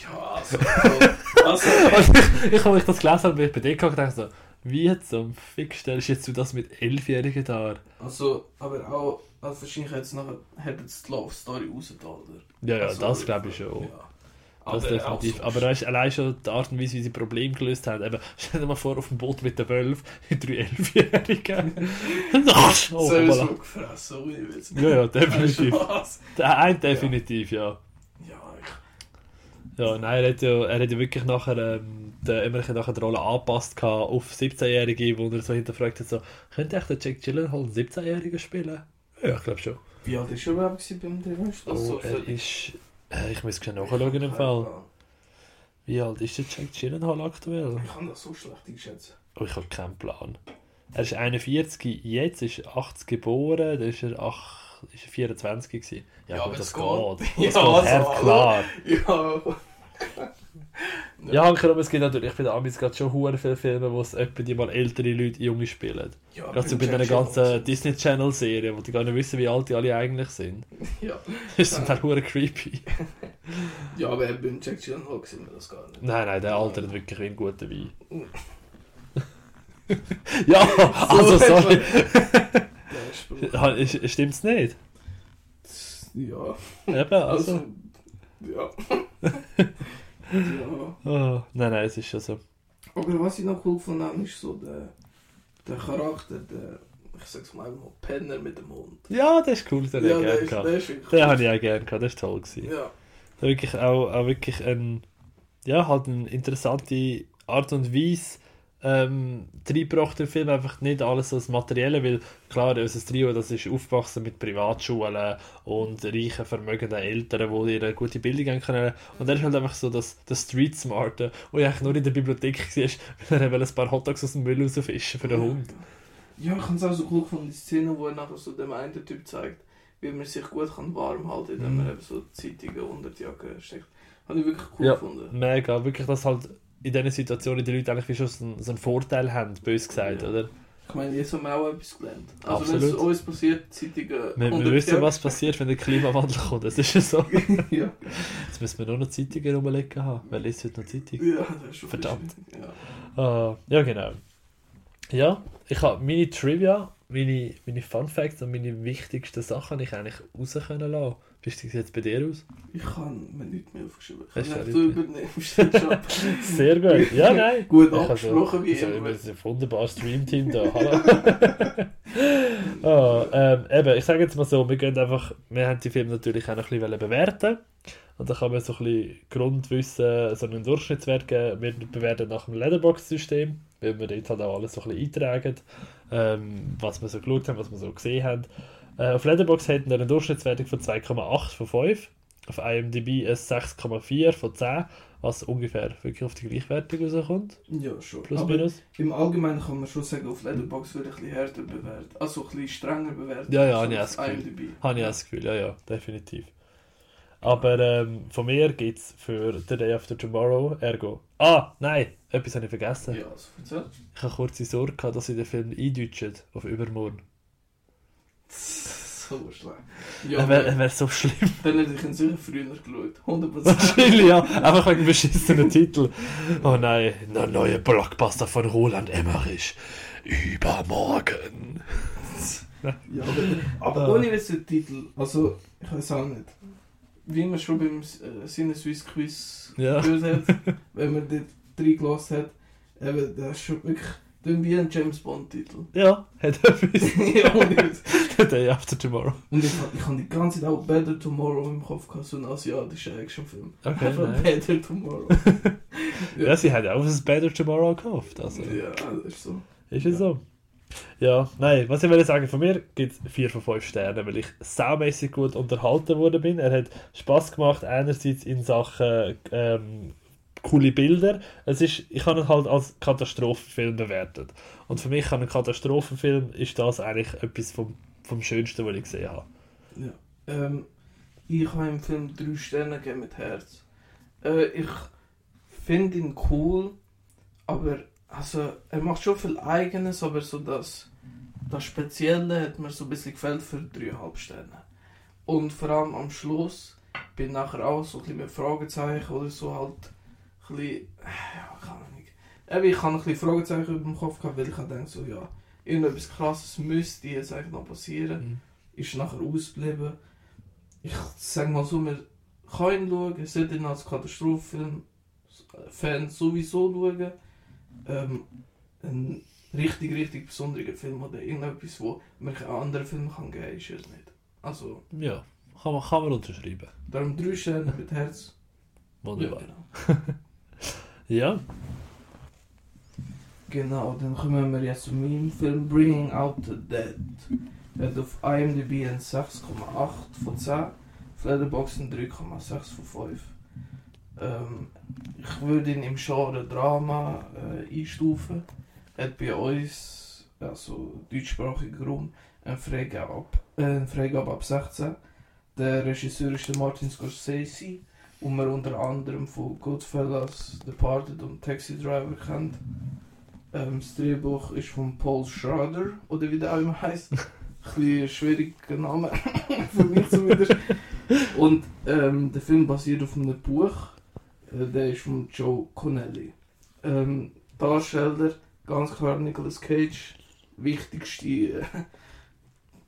Ja, also. also ich, ich habe mich das gelesen und bin bei dir gedacht, so, wie zum Fick stellst jetzt du das mit 11-Jährigen dar? Also, aber auch, also wahrscheinlich es nachher hätte es die Love Story rausgetan, oder? Ja, ja, Also, das glaube ich schon. Ja. Das Aber definitiv. auch Aber da ist allein schon die Art und Weise, wie sie Probleme gelöst haben. Eben, stell dir mal vor, auf dem Boot mit den Wölfen, mit drei Elfjährigen. oh, Sowieso voilà. gefressen, ohne Witz. Ja, ja, definitiv. Der eine definitiv, ja. Ja, ich, ja, nein, er hat ja, er hat ja wirklich nachher, ähm, der Emmerich nachher die Rolle angepasst auf 17-Jährige, wo er so hinterfragt hat, so, könnte echt der Jack Gyllenhaal einen 17-Jährigen spielen? Ja, ich glaube schon. Wie alt ist oh, er überhaupt beim Drehbuch? Also, oh, er ist, äh, ich muss schnell nachschauen im Fall. Wie alt ist der Jack Gyllenhaal aktuell? Ich kann das so schlecht einschätzen. Oh, ich habe keinen Plan. Er ist 41, jetzt ist er 80 geboren, dann ist er 8 einfach 24 gewesen. Ja, ja gut, das geht. geht. Das ja, geht also, klar. Ja. ja, Anker, aber es gibt natürlich, ich finde, es gibt schon hure viele Filme, wo es etwa die mal ältere Leute junge spielen. Ja, gerade so bei den ganzen Disney Channel Serien, wo die gar nicht wissen, wie alt die alle eigentlich sind. Ja. Das ist dann hure creepy. ja, aber beim Jack Gyllenhaal sehen wir das gar nicht. Nein, nein, der altert wirklich wie ein guter Wein. Uh. ja, also sorry. Der Spruch. Stimmt's nicht? Ja, Eben, also. also. Ja. ja. Oh, nein, nein, es ist schon so. Aber was ich noch cool habe, ist so der, der Charakter, der, ich sag's mal, mal Penner mit dem Hund. Ja, das ist cool, den ja, ich der gerne gehabt. der wirklich Den habe ich auch gerne gehabt, das war toll. Gewesen. Ja, Da wirklich auch, auch wirklich ein, ja, halt eine interessante Art und Weise ähm, reingebracht im Film, einfach nicht alles das Materielle, weil klar, unser Trio, das ist aufgewachsen mit Privatschulen und reichen, vermögenden Eltern, die ihre gute Bildung haben können. Und er ist halt einfach so das, das Street Smarte, wo ich eigentlich nur in der Bibliothek war, weil er ein paar Hotdogs aus dem Müll rausfischen für den Hund. Ja, ich habe es auch so cool gefunden, die Szene, wo er nachher so dem einen Typ zeigt, wie man sich gut kann warm halten kann, indem Mhm. man eben so Zeitungen unter die Jacke steckt. Habe ich wirklich cool Ja. gefunden. Mega, wirklich, dass halt in diesen Situationen die Leute eigentlich wie schon so einen, so einen Vorteil haben, bös gesagt, Ja. oder? Ich meine, jetzt haben wir auch etwas gelernt. Also wenn es uns passiert, Zeitungen Wir, unter wir die wissen, was passiert, wenn der Klimawandel kommt. Das ist ja so. ja. Jetzt müssen wir nur noch Zeitungen rumlegen haben. Wer liest heute noch Zeitung? ja, das ist schon Verdammt. Ja. Ah, ja, genau. Ja, ich habe meine Trivia, meine, meine Fun Facts und meine wichtigsten Sachen ich eigentlich raus können lassen. Wie sieht es jetzt bei dir aus? Ich kann mir nichts mehr aufgeschrieben. Ich kann du übernimmst den Job. Sehr gut. Ja, nein. Gut Ich habe abgesprochen, wie immer. Wir sind ein wunderbares Streamteam da. Hallo. ah, ähm, eben, ich sage jetzt mal so, wir gehen einfach, wir haben die Filme natürlich auch noch ein bisschen bewerten und da kann man so ein bisschen Grundwissen, so einen Durchschnittswert geben. Wir bewerten nach dem Letterbox-System, weil wir dort halt auch alles so ein bisschen eintragen, ähm, was wir so geschaut haben, was wir so gesehen haben. Äh, auf Letterbox hätten wir eine Durchschnittswertung von 2,8 von 5, auf IMDb ein 6,4 von 10, was ungefähr wirklich auf die Gleichwertung rauskommt, Ja, schon. plus Aber minus. im Allgemeinen kann man schon sagen, auf Letterboxd wird ein bisschen härter bewertet. Also ein bisschen strenger bewertet. Ja, ja, habe ich auch das Gefühl. IMDb. Habe ich auch das Gefühl, ja, ja, definitiv. Aber ähm, von mir gibt es für The Day After Tomorrow, ergo. Ah, nein, etwas habe ich vergessen. Ja, also erzähl. Ich habe kurze Sorge gehabt, dass sie den Film eindeutschen auf übermorgen. So schlecht. Ja, er wäre wär so schlimm. dann hätte ich ihn sicher früher geschaut. 100%. Wahrscheinlich, ja. Einfach wegen beschissenen Titel. Oh nein, der neue Blockbuster von Roland Emmerich. Übermorgen. Ja, aber, aber Ah. ohne jetzt den Titel, also ich weiß auch nicht. Wie man schon beim äh, Sinne Swiss Quiz Ja. gehört hat, wenn man dort reingelassen hat, eben, das ist schon wirklich dann wie ein James Bond Titel. Ja, hat etwas. ja, The Day After Tomorrow. und ich, ich habe die ganze Zeit auch Better Tomorrow im Kopf gehabt, so ein asiatischer Actionfilm. Okay, Einfach nein. Better Tomorrow. Ja, sie hat auch ein Better Tomorrow gekauft. Also. ja, das ist so. Ist es so? Ja, nein, was ich will sagen, von mir gibt es 4 von 5 Sternen, weil ich saumässig gut unterhalten worden bin. Er hat Spaß gemacht, einerseits in Sachen ähm, coole Bilder. Es ist, ich habe ihn halt als Katastrophenfilm bewertet. Und für mich ein Katastrophenfilm ist das eigentlich etwas vom, vom Schönsten, was ich gesehen habe. Ja. Ähm, ich habe im Film drei Sterne gegeben mit Herz. Äh, ich finde ihn cool, aber also, er macht schon viel Eigenes, aber so das, das Spezielle hat mir so ein bisschen gefällt für dreieinhalb Sterne. Und vor allem am Schluss bin ich nachher auch so ein bisschen mit Fragezeichen oder so halt ein bisschen, ja, keine Ahnung. Eben, ich habe ein bisschen Fragezeichen über dem Kopf gehabt, weil ich gedacht, so, ja, irgendetwas krasses müsste jetzt eigentlich noch passieren. Mhm. Ist nachher ausgeblieben. Ich sage mal so, man kann ihn schauen, ihr sollt ihn als Katastrophenfan sowieso schauen. Ähm, ein richtig, richtig besonderer Film oder irgendetwas, wo man keinen anderen Film kann geben kann, ist es nicht. Also, Ja, kann man, kann man unterschreiben. darum drei Sterne mit Herz. Wunderbar. Ja, genau. Ja, Genau, dann kommen wir jetzt zu meinem Film Bringing Out the Dead. Er hat auf IMDb ein 6,8 von 10, auf Letterboxd ein 3,6 von 5. Ähm, ich würde ihn im Genre Drama äh, einstufen. Er hat bei uns, also deutschsprachiger Raum, eine Freigabe, äh, eine Freigabe ab 16. Der Regisseur ist der Martin Scorsese, den man unter anderem von Goodfellas, Departed und Taxi Driver kennt. Ähm, das Drehbuch ist von Paul Schrader, oder wie der auch immer heisst. Ein bisschen schwieriger Name für mich zumindest. Und ähm, der Film basiert auf einem Buch. Äh, der ist von Joe Connelly. Ähm, Darsteller, ganz klar Nicolas Cage. Wichtigste, äh,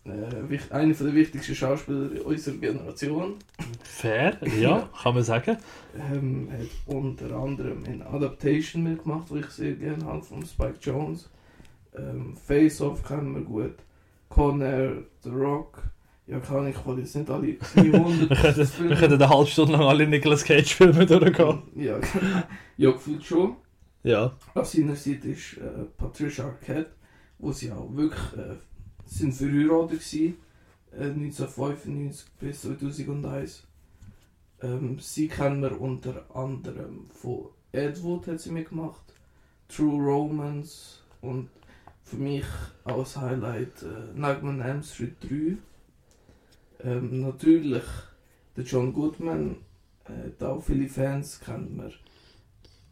äh, einer der wichtigsten Schauspieler unserer Generation. fair, ja, kann man sagen. Ähm, hat unter anderem in Adaptation mitgemacht, die ich sehr gerne habe, von Spike Jones. Ähm, Face Off kennen wir gut. Conner, The Rock. Ja, kann ich wollte jetzt nicht alle 300 Wir wir könnten eine halbe Stunde lang alle Nicolas Cage-Filme durchgehen. Ja, ja, gefühlt schon. Ja, Auf seiner Seite ist äh, Patricia Arquette, wo sie auch wirklich äh, sind verheiratet waren, äh, 1995 bis 2001. Ähm, sie kennen wir unter anderem von Ed Wood hat sie mitgemacht, True Romance und für mich als Highlight äh, Nightmare on Elm Street 3. Ähm, natürlich der John Goodman, äh, da auch viele Fans kennen wir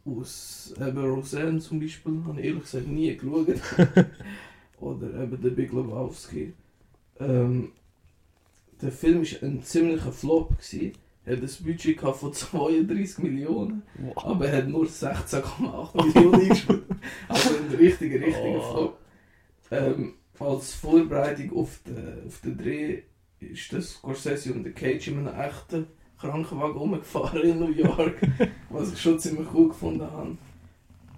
aus eben Roseanne zum Beispiel, habe ich ehrlich gesagt nie geschaut. Oder eben der Big Lebowski. Ähm, der Film war ein ziemlicher Flop. Gewesen. Er hat ein Budget gehabt von 32 Millionen, wow. aber er hat nur 16,8 Millionen eingespielt. Also ein richtiger, richtiger Oh. Flop. Ähm, als Vorbereitung auf den, auf den Dreh ist das Scorsese und der Cage in einem echten Krankenwagen rumgefahren in New York, was ich schon ziemlich cool gefunden habe.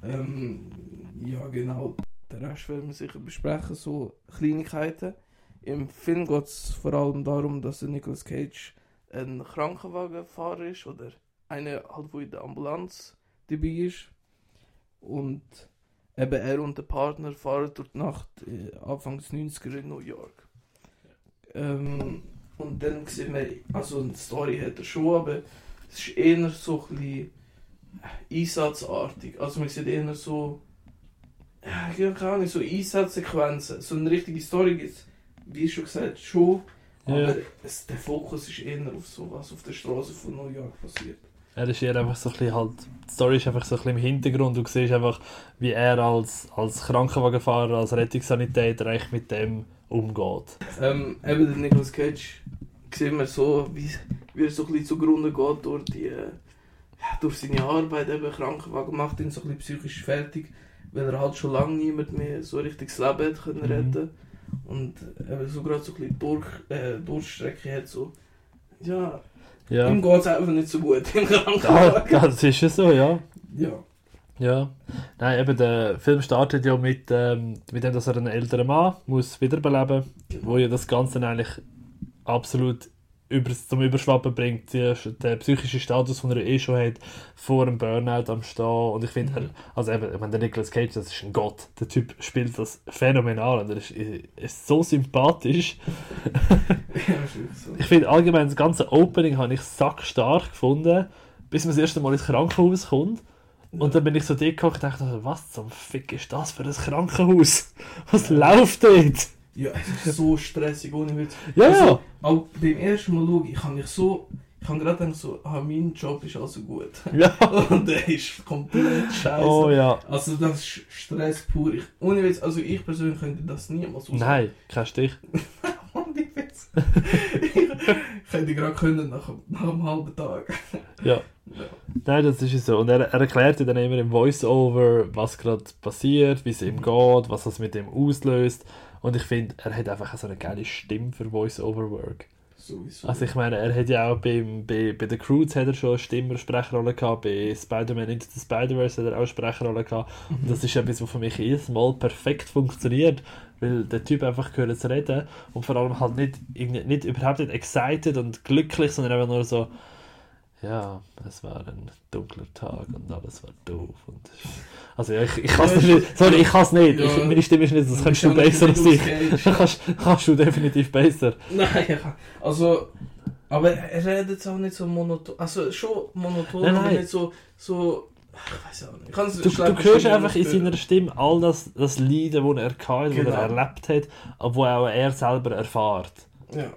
Ähm, ja, genau. Den Rest werden wir sicher besprechen, so Kleinigkeiten. Im Film geht es vor allem darum, dass Nicolas Cage ein Krankenwagenfahrer ist oder einer halt, wo in der Ambulanz dabei ist. Und eben er und der Partner fahren die Nacht äh, Anfang des 90er in New York. Ähm, und dann sieht man, also eine Story hat er schon, aber es ist eher so ein bisschen einsatzartig. Also man sieht eher so, ja, keine Ahnung, so Einsatzsequenzen. So eine richtige Story gibt es, wie schon gesagt, schon. Ja. Aber es, der Fokus ist eher auf so was auf der Straße von New York passiert. Er ist eher einfach so ein bisschen halt, die Story ist einfach so ein bisschen im Hintergrund. Du siehst einfach, wie er als, als Krankenwagenfahrer, als Rettungssanitäter eigentlich mit dem umgeht. Ähm, eben der Nicolas Cage sehen wir so, wie, wie er so ein bisschen zugrunde geht durch, die, äh, durch seine Arbeit. Eben Krankenwagen macht ihn so ein bisschen psychisch fertig, weil er halt schon lange niemand mehr so richtig das Leben hat können Mhm. retten Und eben so gerade so ein bisschen durch, äh, Durchstrecke hat. So, ja, Ja, ihm geht es einfach nicht so gut im ja Krankenwagen. das ist ja so, ja. Ja. Ja. Nein, eben der Film startet ja mit, ähm, mit dem, dass er einen älteren Mann muss wiederbeleben wo ja das Ganze eigentlich absolut über, zum Überschwappen bringt. Die, der psychische Status, den er eh schon hat, vor dem Burnout am Stehen. Und ich finde, Mhm. also eben, ich meine, der Nicolas Cage, das ist ein Gott. Der Typ spielt das phänomenal und er ist, ist so sympathisch. ja. Ich finde allgemein das ganze Opening habe ich sackstark gefunden, bis man das erste Mal ins Krankenhaus kommt. Und dann bin ich so gekommen und dachte, was zum Fick ist das für ein Krankenhaus? Was läuft dort? Ja, es ist so stressig, ohne Witz. Ja, Also, ja. auch beim ersten Mal schauen, ich habe mich so... Ich habe gerade gedacht, so, ah, mein Job ist also gut. Ja. Und der ist komplett scheiße. Oh ja. Also das ist Stress pur. Ich, ohne Witz, also ich persönlich könnte das niemals aushalten. Nein, kein Stich. Ohne Witz. ich hätte gerade können nach, nach einem halben Tag. Ja. Ja. Nein, das ist es so. Und er, er erklärt dir dann immer im Voice-Over, was gerade passiert, wie es ihm geht, was das mit ihm auslöst. Und ich finde, er hat einfach so eine geile Stimme für Voice-Over-Work. Sowieso. Also ich meine, er hat ja auch beim, bei, bei The Croods hat er schon eine Stimme-Sprechrolle gehabt, bei Spider-Man Into the Spider-Verse hat er auch eine Sprechrolle gehabt. Und das ist etwas, was für mich jedes Mal perfekt funktioniert, weil der Typ einfach gehört zu reden und vor allem halt nicht, nicht überhaupt nicht excited und glücklich, sondern einfach nur so, ja, es war ein dunkler Tag und alles war doof. Und also ja, ich, ich kann es Ja, nicht, sorry, ich kann es nicht, Ja. ich, meine Stimme ist nicht, das kannst du besser als ich. Kannst, kannst du definitiv besser. Nein, also... Aber er redet auch nicht so monoton. Also schon monoton, Nein, aber nein. nicht so... so ich weiß auch nicht. Ich kann's Du, du hörst einfach in aber- seiner Stimme all das, das Leiden, das er hatte, das Genau. er erlebt hat, aber wo auch er selber erfährt. Ja.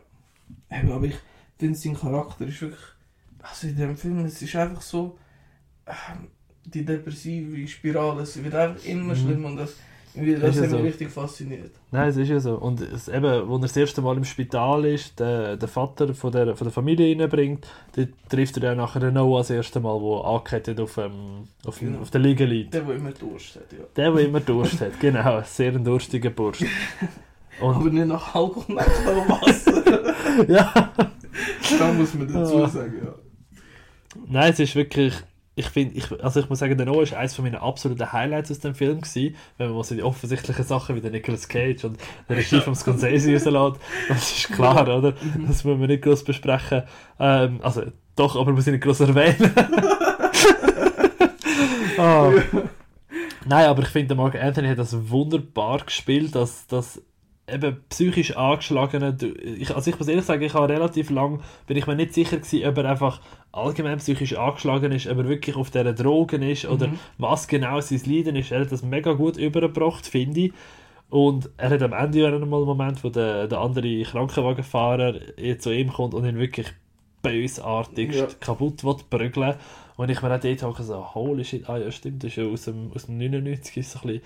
Aber ich finde, sein Charakter ist wirklich. Also in dem Film, es ist einfach so. ähm, die depressive Spirale, es wird einfach immer Mhm. schlimmer und das, das Ist ja hat mich so. richtig fasziniert. Nein, es ist ja so. Und es, eben, als er das erste Mal im Spital ist, der, der Vater von der, von der Familie reinbringt, dort trifft er dann nachher Noah das erste Mal, der angekettet auf, ähm, auf, Genau. auf der Liege liegt. Der, der immer Durst hat, ja. Der, der immer Durst hat, genau. Sehr ein durstiger Bursch. Und, Aber nicht nach Alkohol, nach Wasser. ja. da muss man dazu Ah. sagen, ja. Nein, es ist wirklich. Ich finde, ich, also ich muss sagen, der Noah ist eines meiner absoluten Highlights aus dem Film gewesen, wenn man mal so die offensichtlichen Sachen wie der Nicolas Cage und der Regie vom Scorsese rauslässt. Das ist klar, oder? Das müssen wir nicht groß besprechen. Ähm, also, doch, aber wir müssen nicht groß erwähnen. Ah. Nein, aber ich finde, der Mark Anthony hat das wunderbar gespielt, dass das eben psychisch angeschlagene, du- ich, also ich muss ehrlich sagen, ich habe relativ lang, bin ich mir nicht sicher gewesen, ob er einfach allgemein psychisch angeschlagen ist, ob er wirklich auf dieser Drogen ist oder Mhm. was genau sein Leiden ist. Er hat das mega gut übergebracht, finde ich. Und er hat am Ende ja noch mal einen Moment, wo der, der andere Krankenwagenfahrer zu ihm kommt und ihn wirklich bösartigst Ja. kaputt will prügeln. Und ich mir auch dort so, holy shit, ah ja stimmt, das ist ja aus dem, aus dem 99 ist so ein bisschen,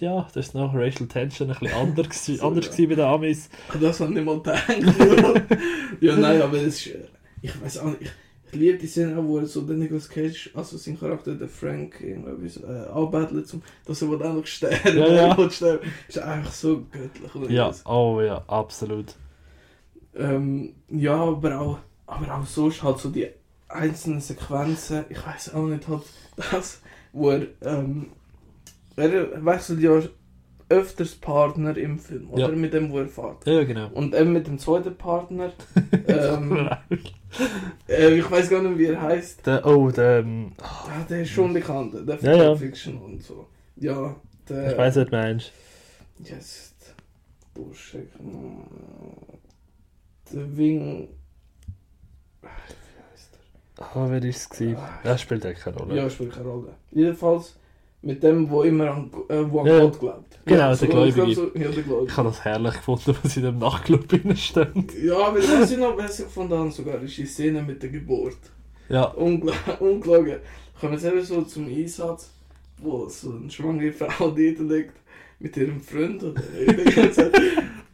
ja, das ist noch Racial Tension ein bisschen anders, So, anders ja. bei den Amis. Das hat niemand gedacht. ja, nein, aber es ist. äh, Ich weiß auch nicht. Ich, ich liebe die Szene, auch, wo er so den Nicolas Cage, also sein Charakter, der Frank, irgendwie so, äh, anbettelt, zum, dass er will einfach sterben Ja, ja. will sterben. Ist einfach so göttlich. Oder Ja, oh ja, absolut. Ähm, ja, aber auch, aber auch sonst halt so die einzelnen Sequenzen. Ich weiß auch nicht, halt das, wo er. Ähm, er wechselt ja öfters Partner im Film, oder? Ja. Mit dem, wo er fährt. Ja, genau. Und eben mit dem zweiten Partner, ähm, äh, ich weiß gar nicht, wie er heißt. der, oh, der, Ah, der ist schon bekannt, der Ja, ja. Fiction und so. Ja, der. ich weiß nicht, Mensch. Yes. Bullshit. Der Wing. Wie heißt Ah, wer ist es gewesen? Ah. Das spielt ja keine der? Rolle. Ja, spielt keine Rolle. Jedenfalls mit dem, wo immer an, äh, wo an Ja, ja. Gott glaubt. Genau, ja, der so- Gläubige. ich So, ja, der Gläubige. Ich habe das herrlich gefunden, was in dem Nachtclub steht. Ja, aber was ich noch besser gefunden sogar ist die Szene mit der Geburt. Ja, Ungl ungelogen. Kommen jetzt so zum Einsatz, wo so eine schwangere Frau dort liegt mit ihrem Freund oder.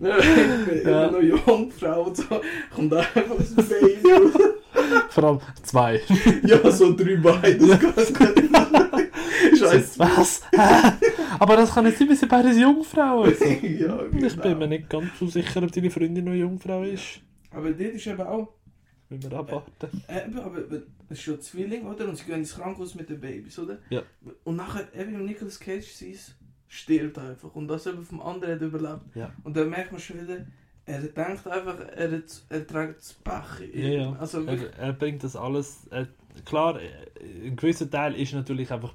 Ja, ich bin Ja. noch Jungfrau und so. Kommt einfach das Baby vor allem zwei. Ja, so drei Beine. Das geht Scheiße. Was? Aber das kann nicht sein, wir sind beides Jungfrauen. Ja, Ich bin mir genau. nicht ganz so sicher, ob deine Freundin noch Jungfrau ist. Aber dort ist eben auch. Müssen wir abwarten. Eben, aber das ist schon Zwilling, oder? Und sie gehen ins Krankenhaus mit den Babys, oder? Ja. Und nachher, eben im Nicolas Cage, sie stirbt einfach. Und das eben vom anderen hat überlebt. Ja. Und dann merkt man schon wieder, er denkt einfach, er, hat, er trägt das Pech. Ja, ja. Also Er, er bringt das alles. Er, klar, ein gewisser Teil ist natürlich einfach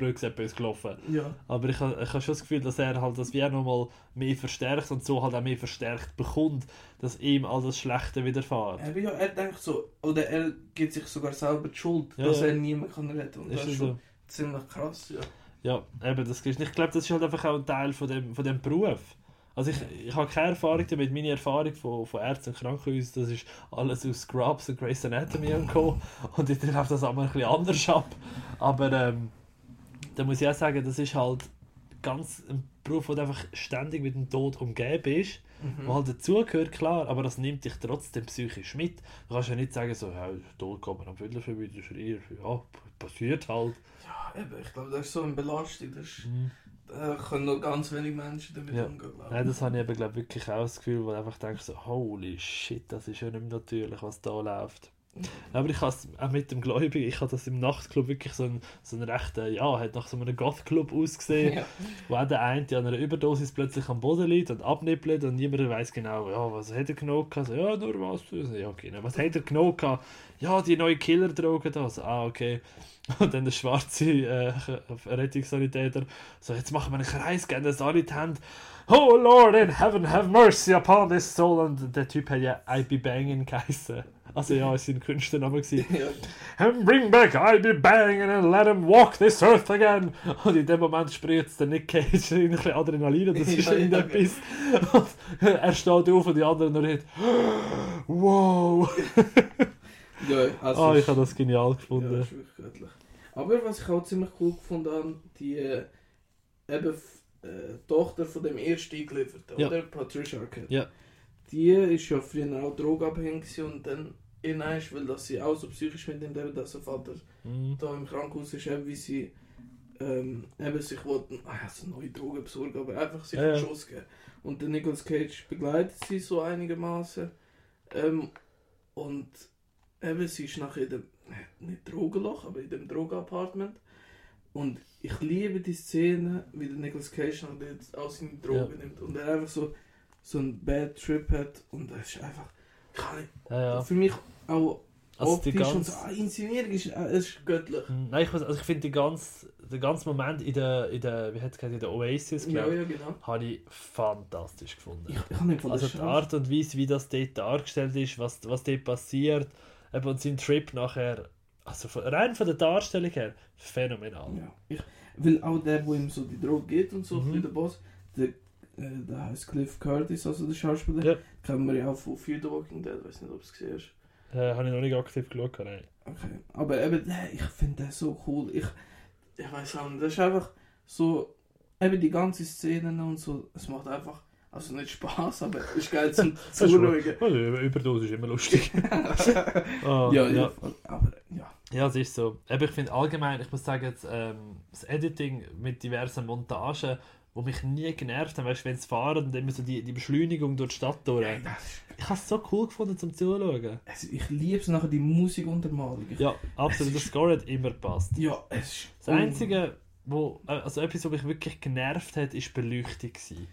blöd böse gelaufen. ja. Aber ich habe ich hab schon das Gefühl, dass er halt das wie auch nochmal mehr verstärkt und so halt auch mehr verstärkt bekommt, dass ihm all das Schlechte widerfährt. Er, ja, er denkt so, oder er gibt sich sogar selber die Schuld, Ja, dass ja. er niemanden kann retten. Und Ist das ist so? schon ziemlich krass, ja. Ja, eben, das ist, ich glaube, das ist halt einfach auch ein Teil von dem, von dem Beruf. Also ich, ich habe keine Erfahrung damit. Meine Erfahrung von, von Ärzten und Krankenhäusern, das ist alles aus Scrubs und Grey's Anatomy und Co. Und ich läuft das einmal ein bisschen anders ab. Aber ähm, da muss ich auch sagen, das ist halt ganz ein Beruf, wo du einfach ständig mit dem Tod umgeben ist. Mhm. Was halt dazugehört, klar, aber das nimmt dich trotzdem psychisch mit. Du kannst ja nicht sagen, so, ja, Tod kommt am Viertel vorbei, ist eher, ja, passiert halt. Ja, eben, ich glaube, das ist so eine Belastung. Das ist, Mhm. da können nur ganz wenige Menschen damit Ja. umgehen, glaube. Nein, das habe ich eben, glaub, wirklich auch das Gefühl, wo du einfach denkst, so, holy shit, das ist ja nicht mehr natürlich, was da läuft. Aber ich habe es auch mit dem Gläubigen, ich habe das im Nachtclub wirklich so ein, so ein rechter, ja, hat nach so einem Goth-Club ausgesehen, Ja. wo auch der eine an einer Überdosis plötzlich am Boden liegt und abnippelt und niemand weiß genau, ja, was hat er genommen? So, ja, nur was. Ja, genau. Was hat er genommen? Ja, die neue Killer-Droge da. So, ah, okay. Und dann der schwarze äh, Rettungssanitäter, so, jetzt machen wir einen Kreis, geben das alle die Hände. Oh Lord in heaven, have mercy upon this soul. Und der Typ hat ja I Be Banging geheißen. Also ja, es war sein Künstlername. gewesen. Ja. And bring back I Be Banging and let him walk this earth again. Und in dem Moment spritzt der Nick Cage in ein bisschen Adrenalin und das ist Ja, ja, irgendetwas. Und er steht auf und die anderen nur hit. Wow! Ja, also es ich habe das genial Ja, gefunden. das ist wirklich göttlich. Aber was ich auch ziemlich cool gefunden habe, die äh, eben äh, Tochter von dem ersten Eingelieferten, Ja. oder? Patricia Arquette. Ja. Die ist ja früher auch drogenabhängig und dann irgendwann, weil dass sie auch so psychisch mit dem Leben, dass ihr Vater Mhm. da im Krankenhaus ist, eben wie sie ähm, eben sich wollten, also neue Drogen besorgen, aber einfach sich Ja, einen. Schuss geben. Und der Nicolas Cage begleitet sie so einigermaßen ähm, und eben sie ist nachher in dem, äh, nicht Drogenloch, aber in dem Drogenapartment und ich liebe die Szene, wie der Nicolas Cage nachher jetzt auch seine Drogen nimmt und er einfach so so einen Bad Trip hat und das ist einfach, kann ich, Ja, ja. für mich auch Also die optisch und so, ah, Inszenierung ist, äh, ist göttlich. Mhm. Nein, ich, muss- also ich finde den ganzen den ganzen Moment in der, in der wie es in der Oasis, Ja, glaube ja, genau. habe ich fantastisch gefunden. Ich, ich nicht Also die Art und Weise, wie das dort dargestellt ist, was, was dort passiert, eben und sein Trip nachher, also von, rein von der Darstellung her, phänomenal. Ja. Ich, weil auch der, wo ihm so die Droge geht und so, Mhm. der Boss, der, äh, der heißt Cliff Curtis, also der Schauspieler, Ja. kennen wir ja auch von Fear the Walking Dead, weiß nicht, ob du es gesehen hast. Äh, habe ich noch nicht aktiv geschaut, nein. Okay. Aber eben, der, ich finde den so cool. Ich, ich weiß auch nicht, das ist einfach so, eben die ganze Szene und so, es macht einfach, also nicht Spaß, aber es ist geil zum Zuschauen. Also, Überdosis ist immer lustig. Ah, ja, ja. ja, aber ja. Ja, es ist so. Eben, ich finde allgemein, ich muss sagen, jetzt, ähm, das Editing mit diversen Montagen, wo mich nie genervt haben, weißt du, wenn sie fahren und immer so die, die Beschleunigung durch die Stadt durch. Das ist, Ich habe es so cool gefunden zum Zuschauen. es, ich liebe es nachher, die Musikuntermalung. Ja, absolut. Der Score hat immer gepasst. ja, es ist... Das Einzige, wo, äh, also etwas, was mich wirklich genervt hat, ist die Beleuchtung. Gewesen.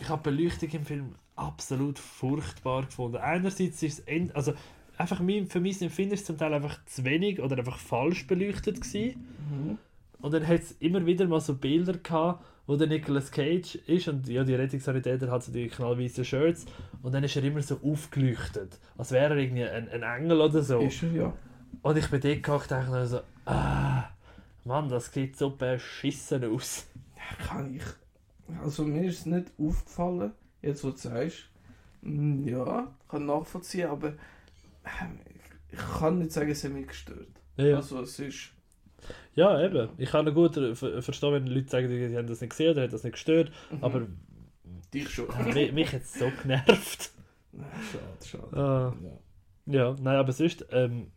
Ich habe Beleuchtung im Film absolut furchtbar gefunden. Einerseits ist es, end- also einfach für mein Empfinden ist es zum Teil einfach zu wenig oder einfach falsch beleuchtet gewesen. Mhm. Und dann hat es immer wieder mal so Bilder gehabt, wo der Nicolas Cage ist und ja, die Rettungssanitäter hat so die knallweißen Shirts und dann ist er immer so aufgeleuchtet, als wäre er irgendwie ein, ein Engel oder so. Ist er, ja. Und ich bin dort gehockt und dachte so, ah, Mann, das sieht so beschissen aus. Kann ich... Also mir ist es nicht aufgefallen, jetzt wo du sagst. Mm, Ja, kann nachvollziehen, aber ähm, ich, kann nicht sagen, es hat mich gestört. Ja, Also es ist... ja eben. Ich kann noch gut ver verstehen, wenn Leute sagen, die haben das nicht gesehen oder hat das nicht gestört, Mhm. aber Dich schon. mich, mich hat es so genervt. Schade, schade. Ah. Ja. Ja, nein, aber sonst ähm,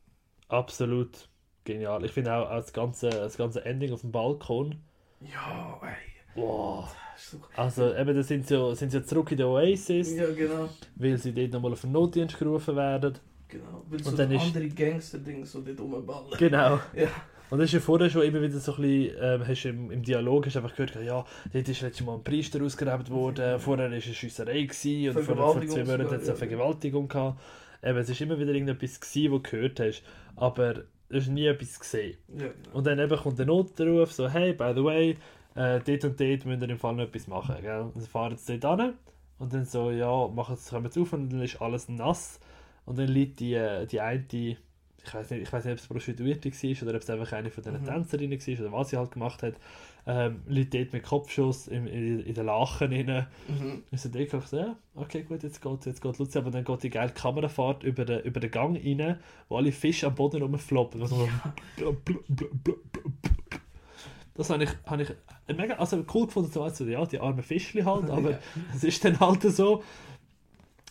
absolut genial. Ich finde auch, auch das, ganze, das ganze Ending auf dem Balkon. Ja, ey. Wow. Das ist so... Also eben, da sind sie, ja- sind sie ja zurück in der Oasis, Ja, genau. weil sie dort nochmal auf den Notdienst gerufen werden. Genau. Weil Und so dann ist- andere Gangster-Ding so dort rumballern. Genau. Ja. Und das ist ja vorher schon immer wieder so ein bisschen, ähm, hast du im, im Dialog hast einfach gehört, ja, dort ist letztes Mal ein Priester ausgeräbt worden, vorher war eine Schiesserei gewesen und vor, vor zwei Monaten hat es eine. Vergewaltigung gehabt. Eben, es ist immer wieder irgendetwas gewesen, wo du gehört hast, aber du hast nie etwas gesehen. Ja, genau. Und dann eben kommt der Notruf, so, hey, by the way, äh, dort und dort müsst ihr im Fall noch etwas machen. Gell? Und dann fahren sie dort hin und dann so, ja, machen sie, kommen sie auf und dann ist alles nass. Und dann liegt die, äh, die eine, ich ich weiß nicht, ich weiß nicht, ob es Prostituierte war oder ob es einfach eine von diesen Mhm. Tänzerinnen war oder was sie halt gemacht hat. Ähm, Leute dort mit Kopfschuss in, in, in den Lachen rein. Mhm. Ich so denke ich so, ja, okay, gut, jetzt geht jetzt geht Luzi, aber dann geht die geile Kamerafahrt über den, über den Gang rein, wo alle Fische am Boden rumfloppen. Also blub, blub, blub. Das habe ich, habe ich mega also cool gefunden, so, also, ja, die armen Fischli halt, aber Ja. es ist dann halt so.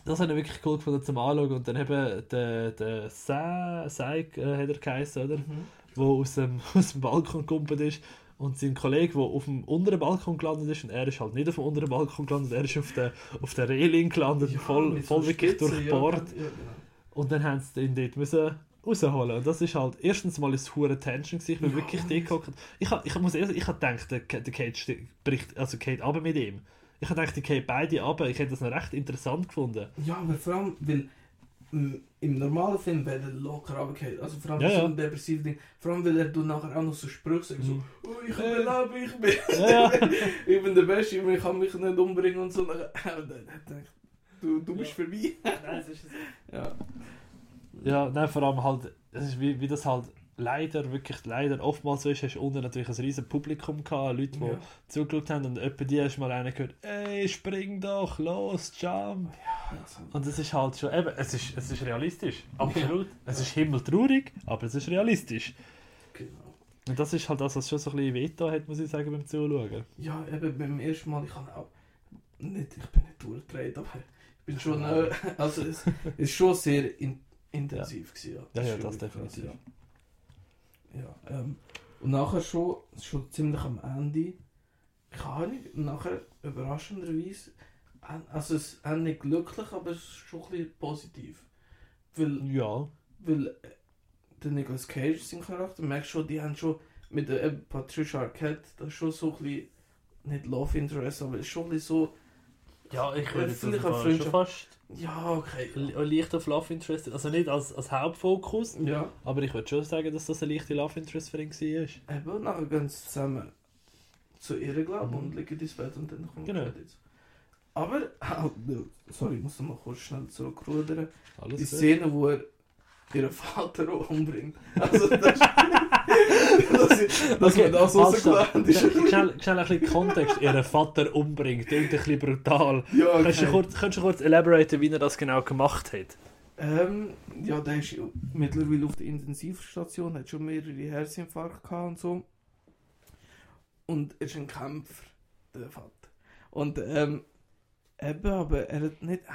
Das habe ich wirklich cool gefunden zum Anschauen. Und dann eben der, der Sa- äh, hat er geheißen, oder? Mhm. wo aus dem, aus dem Balkon gekumpelt ist und sein Kollege, der auf dem unteren Balkon gelandet ist und er ist halt nicht auf dem unteren Balkon gelandet, er ist auf der, auf der Reling gelandet, Ja, voll, voll so wirklich durchbohrt Ja, ja, genau. und dann haben sie ihn dort müssen rausholen und das ist halt, erstens mal ist es hure Tension gewesen, ich bin Ja, wirklich gehockt. ich, hab- ich muss ehrlich ich habe gedacht, der, der Kate bricht, also Kate ab mit ihm. Ich habe gedacht, die Kate beide ab, ich hätte das noch recht interessant gefunden. Ja, aber vor allem, weil mm, im normalen Film wäre er locker runtergefallen. Also vor allem Ja, so ja. ein depressives Ding. Vor allem, weil er du nachher auch noch so Sprüche sagt, Mhm. so, oh, ich Äh. überlebe, ich bin, Ja, ja. ich bin der Beste, ich kann mich nicht umbringen und so. Und dann dann hat er gedacht, du, du bist vorbei. Ja. Ja, nein, vor allem halt, wie, wie das halt leider, wirklich leider oftmals so ist, hast du unten natürlich ein riesen Publikum gehabt, Leute, die Ja. zugeschaut haben und etwa die hast mal einen gehört, ey, spring doch, los, jump. Also, Und es ist halt schon, eben, es ist, es ist realistisch, absolut. Es ist himmeltraurig, aber es ist realistisch. genau. Und das ist halt das, was schon so ein bisschen wehgetan hat, muss ich sagen, beim Zuschauen. Ja, eben beim ersten Mal, ich kann auch nicht, ich bin nicht durchgedreht, aber ich bin schon, äh, also es ist schon sehr in, intensiv gewesen, ja. Ja, ja, ist das krass, definitiv. ja. Ja, ähm, und nachher schon, schon ziemlich am Ende, keine Ahnung, nachher überraschenderweise, en- also es ist nicht glücklich, aber es ist schon ein bisschen positiv. Weil, Ja, weil äh, der Nicolas Cage, sein Charakter, merkst schon, die haben schon mit der eben Patricia Arquette, das ist schon so ein bisschen, nicht Love Interest, aber es ist schon ein bisschen so, ja ich würde jetzt vielleicht schon Freundschaft- fast ja, okay. li- leicht auf Love Interest, also nicht als, als Hauptfokus, Ja, aber ich würde schon sagen, dass das eine leichte Love Interest für ihn war. eben, nachher gehen sie zusammen zu ihr, glaube ich, Mhm. und liegen ins Bett und dann kommt Genau. Credits. Aber, ah, sorry, ich muss noch mal kurz schnell zurückrudern. Alles Die. Szene, wo er ihren Vater umbringt. Also, das dass man das halt, stopp. rausgelernt ist. Schnell, schnell ein bisschen Kontext. Ihren Vater umbringt, klingt ein bisschen brutal. Ja, Kannst, du okay. kurz, kannst du kurz elaboraten, wie er das genau gemacht hat? Ähm, ja, der ist mittlerweile auf der Intensivstation, hat schon mehrere Herzinfarkte gehabt und so. Und er ist ein Kämpfer, der Vater. Und ähm, eben, aber er hat nicht, äh,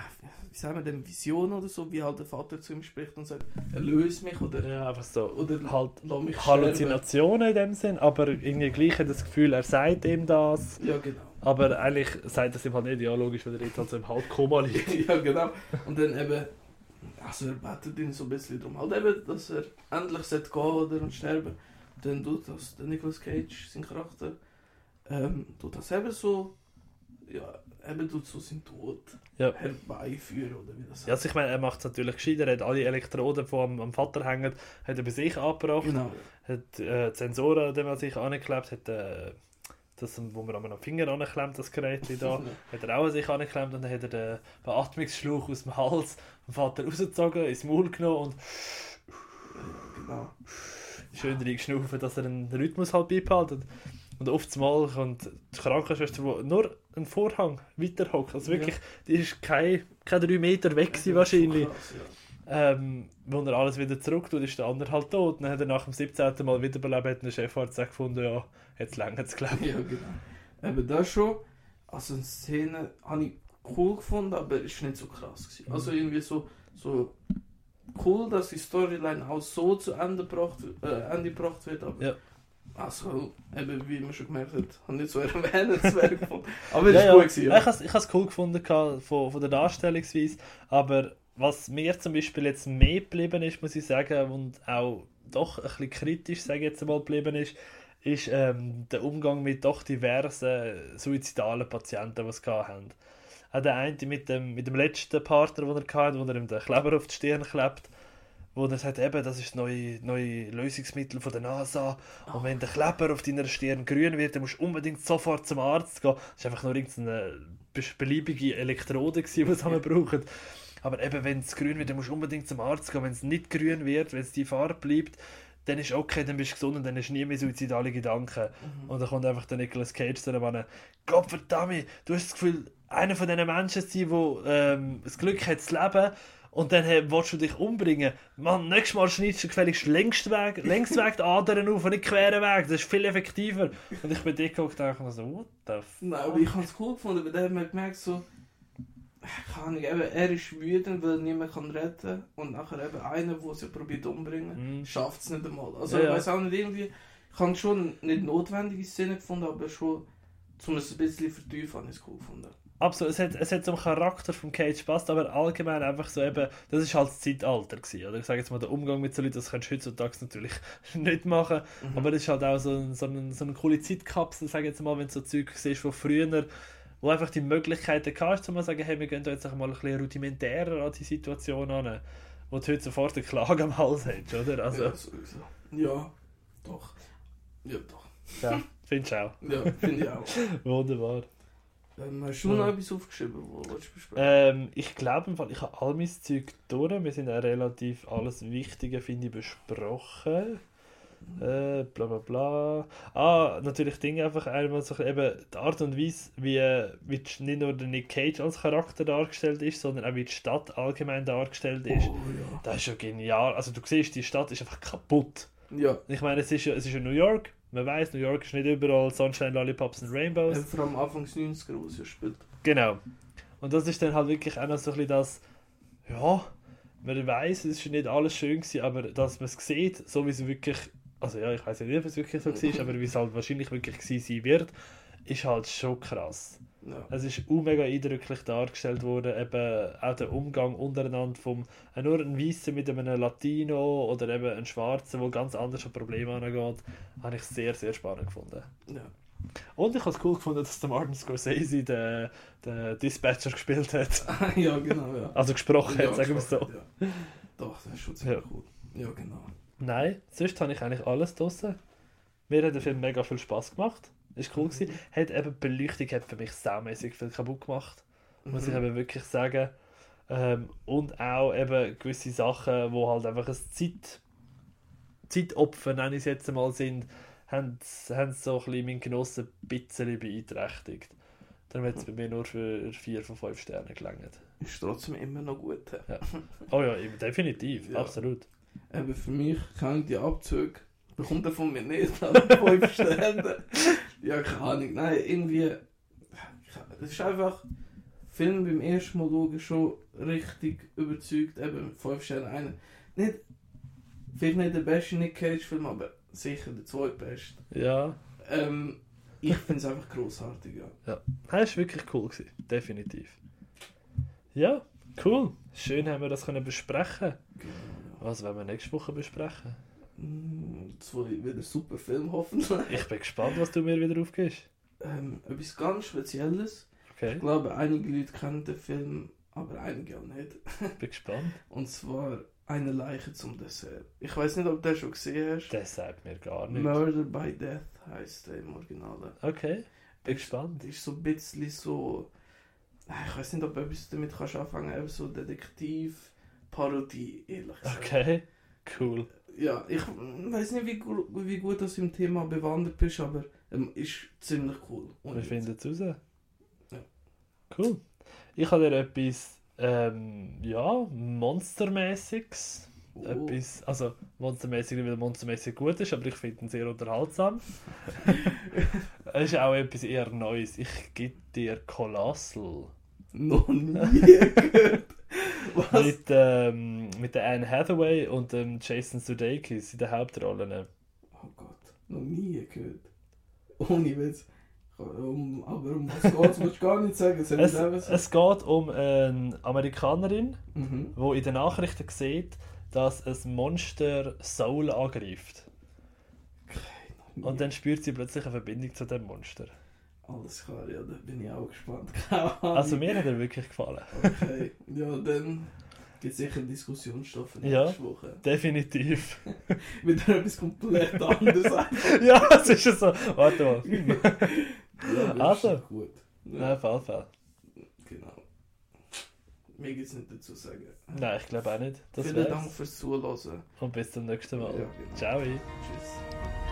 wie sagen wir denn, Vision oder so, wie halt der Vater zu ihm spricht und sagt, erlöse mich oder, Ja, einfach so. oder Halt lass mich. Halluzinationen in dem Sinn, aber irgendwie gleich hat das Gefühl, er sagt ihm das. Ja, genau. Aber eigentlich sagt er es ihm halt nicht, ja logisch, weil er jetzt halt so im Halbkoma liegt. ja, genau. Und dann eben, also er betet ihn so ein bisschen darum, halt eben, dass er endlich sollte gehen oder und sterben. Dann tut das der Nicolas Cage, sein Charakter, ähm, tut das eben so, ja, eben tut so seinen Tod Ja. herbeiführen oder wie das Ja, also ich meine, er macht es natürlich gescheiter, er hat alle Elektroden, die am, am Vater hängen, hat er bei sich angebracht. Genau. hat äh, die Sensoren, die man sich angeklebt hat, äh, das, wo man an den Finger anklemmt, das Gerät da, hat er auch an sich angeklemmt und dann hat er den Beatmungsschlauch aus dem Hals vom Vater rausgezogen, ins Maul genommen und genau. schön reingeschnaufen, dass er einen Rhythmus halt beibehalten. Und oft mal kommt die Krankenschwester, die nur einen Vorhang weiter hockt. Also wirklich, die ist keine, keine drei Meter weg gewesen wahrscheinlich. Krass, ja. Ähm, wo er alles wieder zurück tut, ist der andere halt tot. Dann hat er nach dem 17. Mal wiederbelebt, hat der Chefarzt gesagt gefunden, ja, jetzt länger es glaube Ja, genau. Eben das schon. Also eine Szene habe ich cool gefunden, aber es war nicht so krass. Gewesen. Mhm. Also irgendwie so, so cool, dass die Storyline auch so zu Ende gebracht, äh, Ende gebracht wird, aber Ja. Also eben wie man schon gemerkt hat, habe nicht so erwähnenswert gefunden. Aber es Ja, war ja. gut gewesen, Ich ja. habe es cool gefunden von, von der Darstellungsweise, aber was mir zum Beispiel jetzt mehr geblieben ist, muss ich sagen, und auch doch ein bisschen kritisch, sage jetzt mal, geblieben ist, ist ähm, der Umgang mit doch diversen suizidalen Patienten, die es haben. Auch der eine mit dem, mit dem letzten Partner, den er hatte, wo er ihm den Kleber auf die Stirn klebt, wo er sagt, eben, das ist das neue, neue Lösungsmittel von der NASA und wenn der Kleber auf deiner Stirn grün wird, dann musst du unbedingt sofort zum Arzt gehen. Das war einfach nur irgendeine be- beliebige Elektrode, die haben brauchen. Aber eben, wenn es grün wird, dann musst du unbedingt zum Arzt gehen. Wenn es nicht grün wird, wenn es die Farbe bleibt, dann ist okay, dann bist du gesund und dann hast du nie mehr suizidale Gedanken. Mhm. Und dann kommt einfach der Nicolas Cage zu einem Gott verdammt, du hast das Gefühl, einer von diesen Menschen zu sein, der ähm, das Glück hat zu leben und dann hey, willst du dich umbringen. Mann, nächstes Mal schneidest du gefälligst Längsweg, Längsweg die Adern auf und nicht queren Weg. Das ist viel effektiver. Und ich bin dick und dachte so, what the f... Nein, aber ich habe es cool gefunden, weil der hat man gemerkt, so, keine Ahnung, eben, er ist wütend, weil er niemand kann retten kann. Und nachher eben einer, der sie probiert umzubringen, Mhm. schafft es nicht einmal. Also Ja, ich weiß auch nicht, irgendwie, ich habe schon nicht notwendige Szene gefunden, aber schon, um es ein bisschen vertiefen, habe ich es cool gefunden. Absolut, es hat, es hat zum Charakter von Cage passt, aber allgemein einfach so eben, das ist halt das Zeitalter gewesen, oder? Ich sage jetzt mal, der Umgang mit so Leuten, das kannst du heutzutage natürlich nicht machen, Mhm. aber das ist halt auch so, ein, so, ein, so eine coole Zeitkapsel, sage jetzt mal, wenn du so Zeug siehst von früher, wo einfach die Möglichkeiten hast, um zu sagen, hey, wir gehen da jetzt einfach mal ein bisschen rudimentärer an die Situation an, wo du heute sofort eine Klage am Hals hast, oder? Also, Ja, sowieso. Ja, doch. Ja, doch. ja, findest du auch. Ja, finde ich auch. Wunderbar. Ähm, hast du noch etwas aufgeschrieben, wo du besprechen? Ähm, ich glaube, ich habe all mein Zeug durch. Wir sind auch relativ alles Wichtige, finde ich, besprochen. Äh, bla bla bla. Ah, natürlich Dinge einfach einmal so eben die Art und Weise, wie, wie nicht nur der Nick Cage als Charakter dargestellt ist, sondern auch wie die Stadt allgemein dargestellt ist. Oh, ja. Das ist schon genial. Also du siehst, die Stadt ist einfach kaputt. Ja, Ich meine, es ist ja, es ist ja New York. Man weiß, New York ist nicht überall Sunshine, Lollipops und Rainbows. äh, vor allem Anfangs 90er, wo spielt. Genau. Und das ist dann halt wirklich auch noch so ein bisschen das, ja, man weiß, es ist nicht alles schön gewesen, aber dass man es sieht, so wie es wirklich, also ja, ich weiß nicht, ob es wirklich so war, aber wie es halt wahrscheinlich wirklich gewesen sein wird, ist halt schon krass. Ja. Es ist auch mega eindrücklich dargestellt worden, eben auch der Umgang untereinander vom, äh, nur ein Weißer mit einem Latino oder eben ein Schwarzer, der ganz anders an Probleme angeht, habe ich sehr, sehr spannend gefunden. ja. Und ich habe es cool gefunden, dass der Martin Scorsese den, den Dispatcher gespielt hat. ja, genau, ja. Also gesprochen ja, hat, sagen wir es so. Ja. Doch, das ist schon ziemlich Ja. cool. Ja, genau. Nein, sonst habe ich eigentlich alles draussen. Mir hat der Film mega viel Spaß gemacht. Ist cool gewesen. Hat eben die Beleuchtung hat für mich saumäßig viel kaputt gemacht. Muss ich Mhm. eben wirklich sagen. Ähm, und auch eben gewisse Sachen, wo halt einfach ein Zeit, Zeitopfer, nenne ich es jetzt einmal, sind, haben, haben so ein bisschen meinen Genuss ein bisschen beeinträchtigt. Darum hat es bei mir nur für 4 von 5 Sternen gelangt. Ist trotzdem immer noch gut. hä? Oh ja, definitiv, Ja. absolut. Eben für mich kann ich die Abzüge bekommt er von mir nicht, aber 5 Sterne. Ja, keine Ahnung. Nein, irgendwie. Es ist einfach. Film beim ersten Mal schauen schon richtig überzeugt. Eben 5 Sterne. Einer. Nicht. Vielleicht nicht der beste Nick Cage-Film, aber sicher der zweitbeste. Ja, Ähm, ich finde es einfach grossartig, ja. das war wirklich cool, gewesen. definitiv. Ja, cool. Schön haben wir das können besprechen. Genau, ja. Was werden wir nächste Woche besprechen? Mm, Zwei wieder super Film hoffentlich. Ich bin gespannt, was du mir wieder aufgibst. Ähm, etwas ganz Spezielles. Okay, Ich glaube, einige Leute kennen den Film, aber einige auch nicht. bin gespannt. Und zwar Eine Leiche zum Dessert. Ich weiß nicht, ob du den schon gesehen hast. Das sagt mir gar nichts. Murder by Death heißt der im Original. Okay, bin gespannt. Das ist so ein bisschen so. Ich weiß nicht, ob du etwas damit kannst anfangen kannst. So Detektiv-Parodie, ehrlich gesagt. Okay, cool. Ja, ich weiß nicht, wie, wie gut du im Thema bewandert bist, aber ähm, ist ziemlich cool. Und Wir finden es raus. Ja. Cool. Ich habe dir etwas, ähm, ja, Monstermäßiges. Oh. Etwas, also monstermäßig, nicht weil monstermäßig gut ist, aber ich finde ihn sehr unterhaltsam. Es ist auch etwas eher Neues. Ich gebe dir Colossal. Noch nie gehört. Was? Mit, ähm, mit der Anne Hathaway und dem Jason Sudeikis in den Hauptrollen. Oh Gott, noch nie gehört. Ohne Witz. Um, aber um was geht's, willst du gar nicht sagen. Es, es geht um eine Amerikanerin, Mhm. die in den Nachrichten sieht, dass ein Monster Soul angreift. Und dann spürt sie plötzlich eine Verbindung zu dem Monster. Alles klar, ja, da bin ich auch gespannt. Also mir hat er wirklich gefallen. Okay, ja, dann gibt es sicher Diskussionsstoffe Ja. nächste Woche. Definitiv. Wieder etwas komplett anderes. ja, es ist ja so. Warte mal. Ja, Also. gut. Ja, Nein, auf jeden Fall. genau. Mir gibt es nicht dazu zu sagen. Nein, ich glaube auch nicht. Das Vielen wär's. Dank fürs Zuhören. Und bis zum nächsten Mal. Ja, genau. Ciao. Tschüss.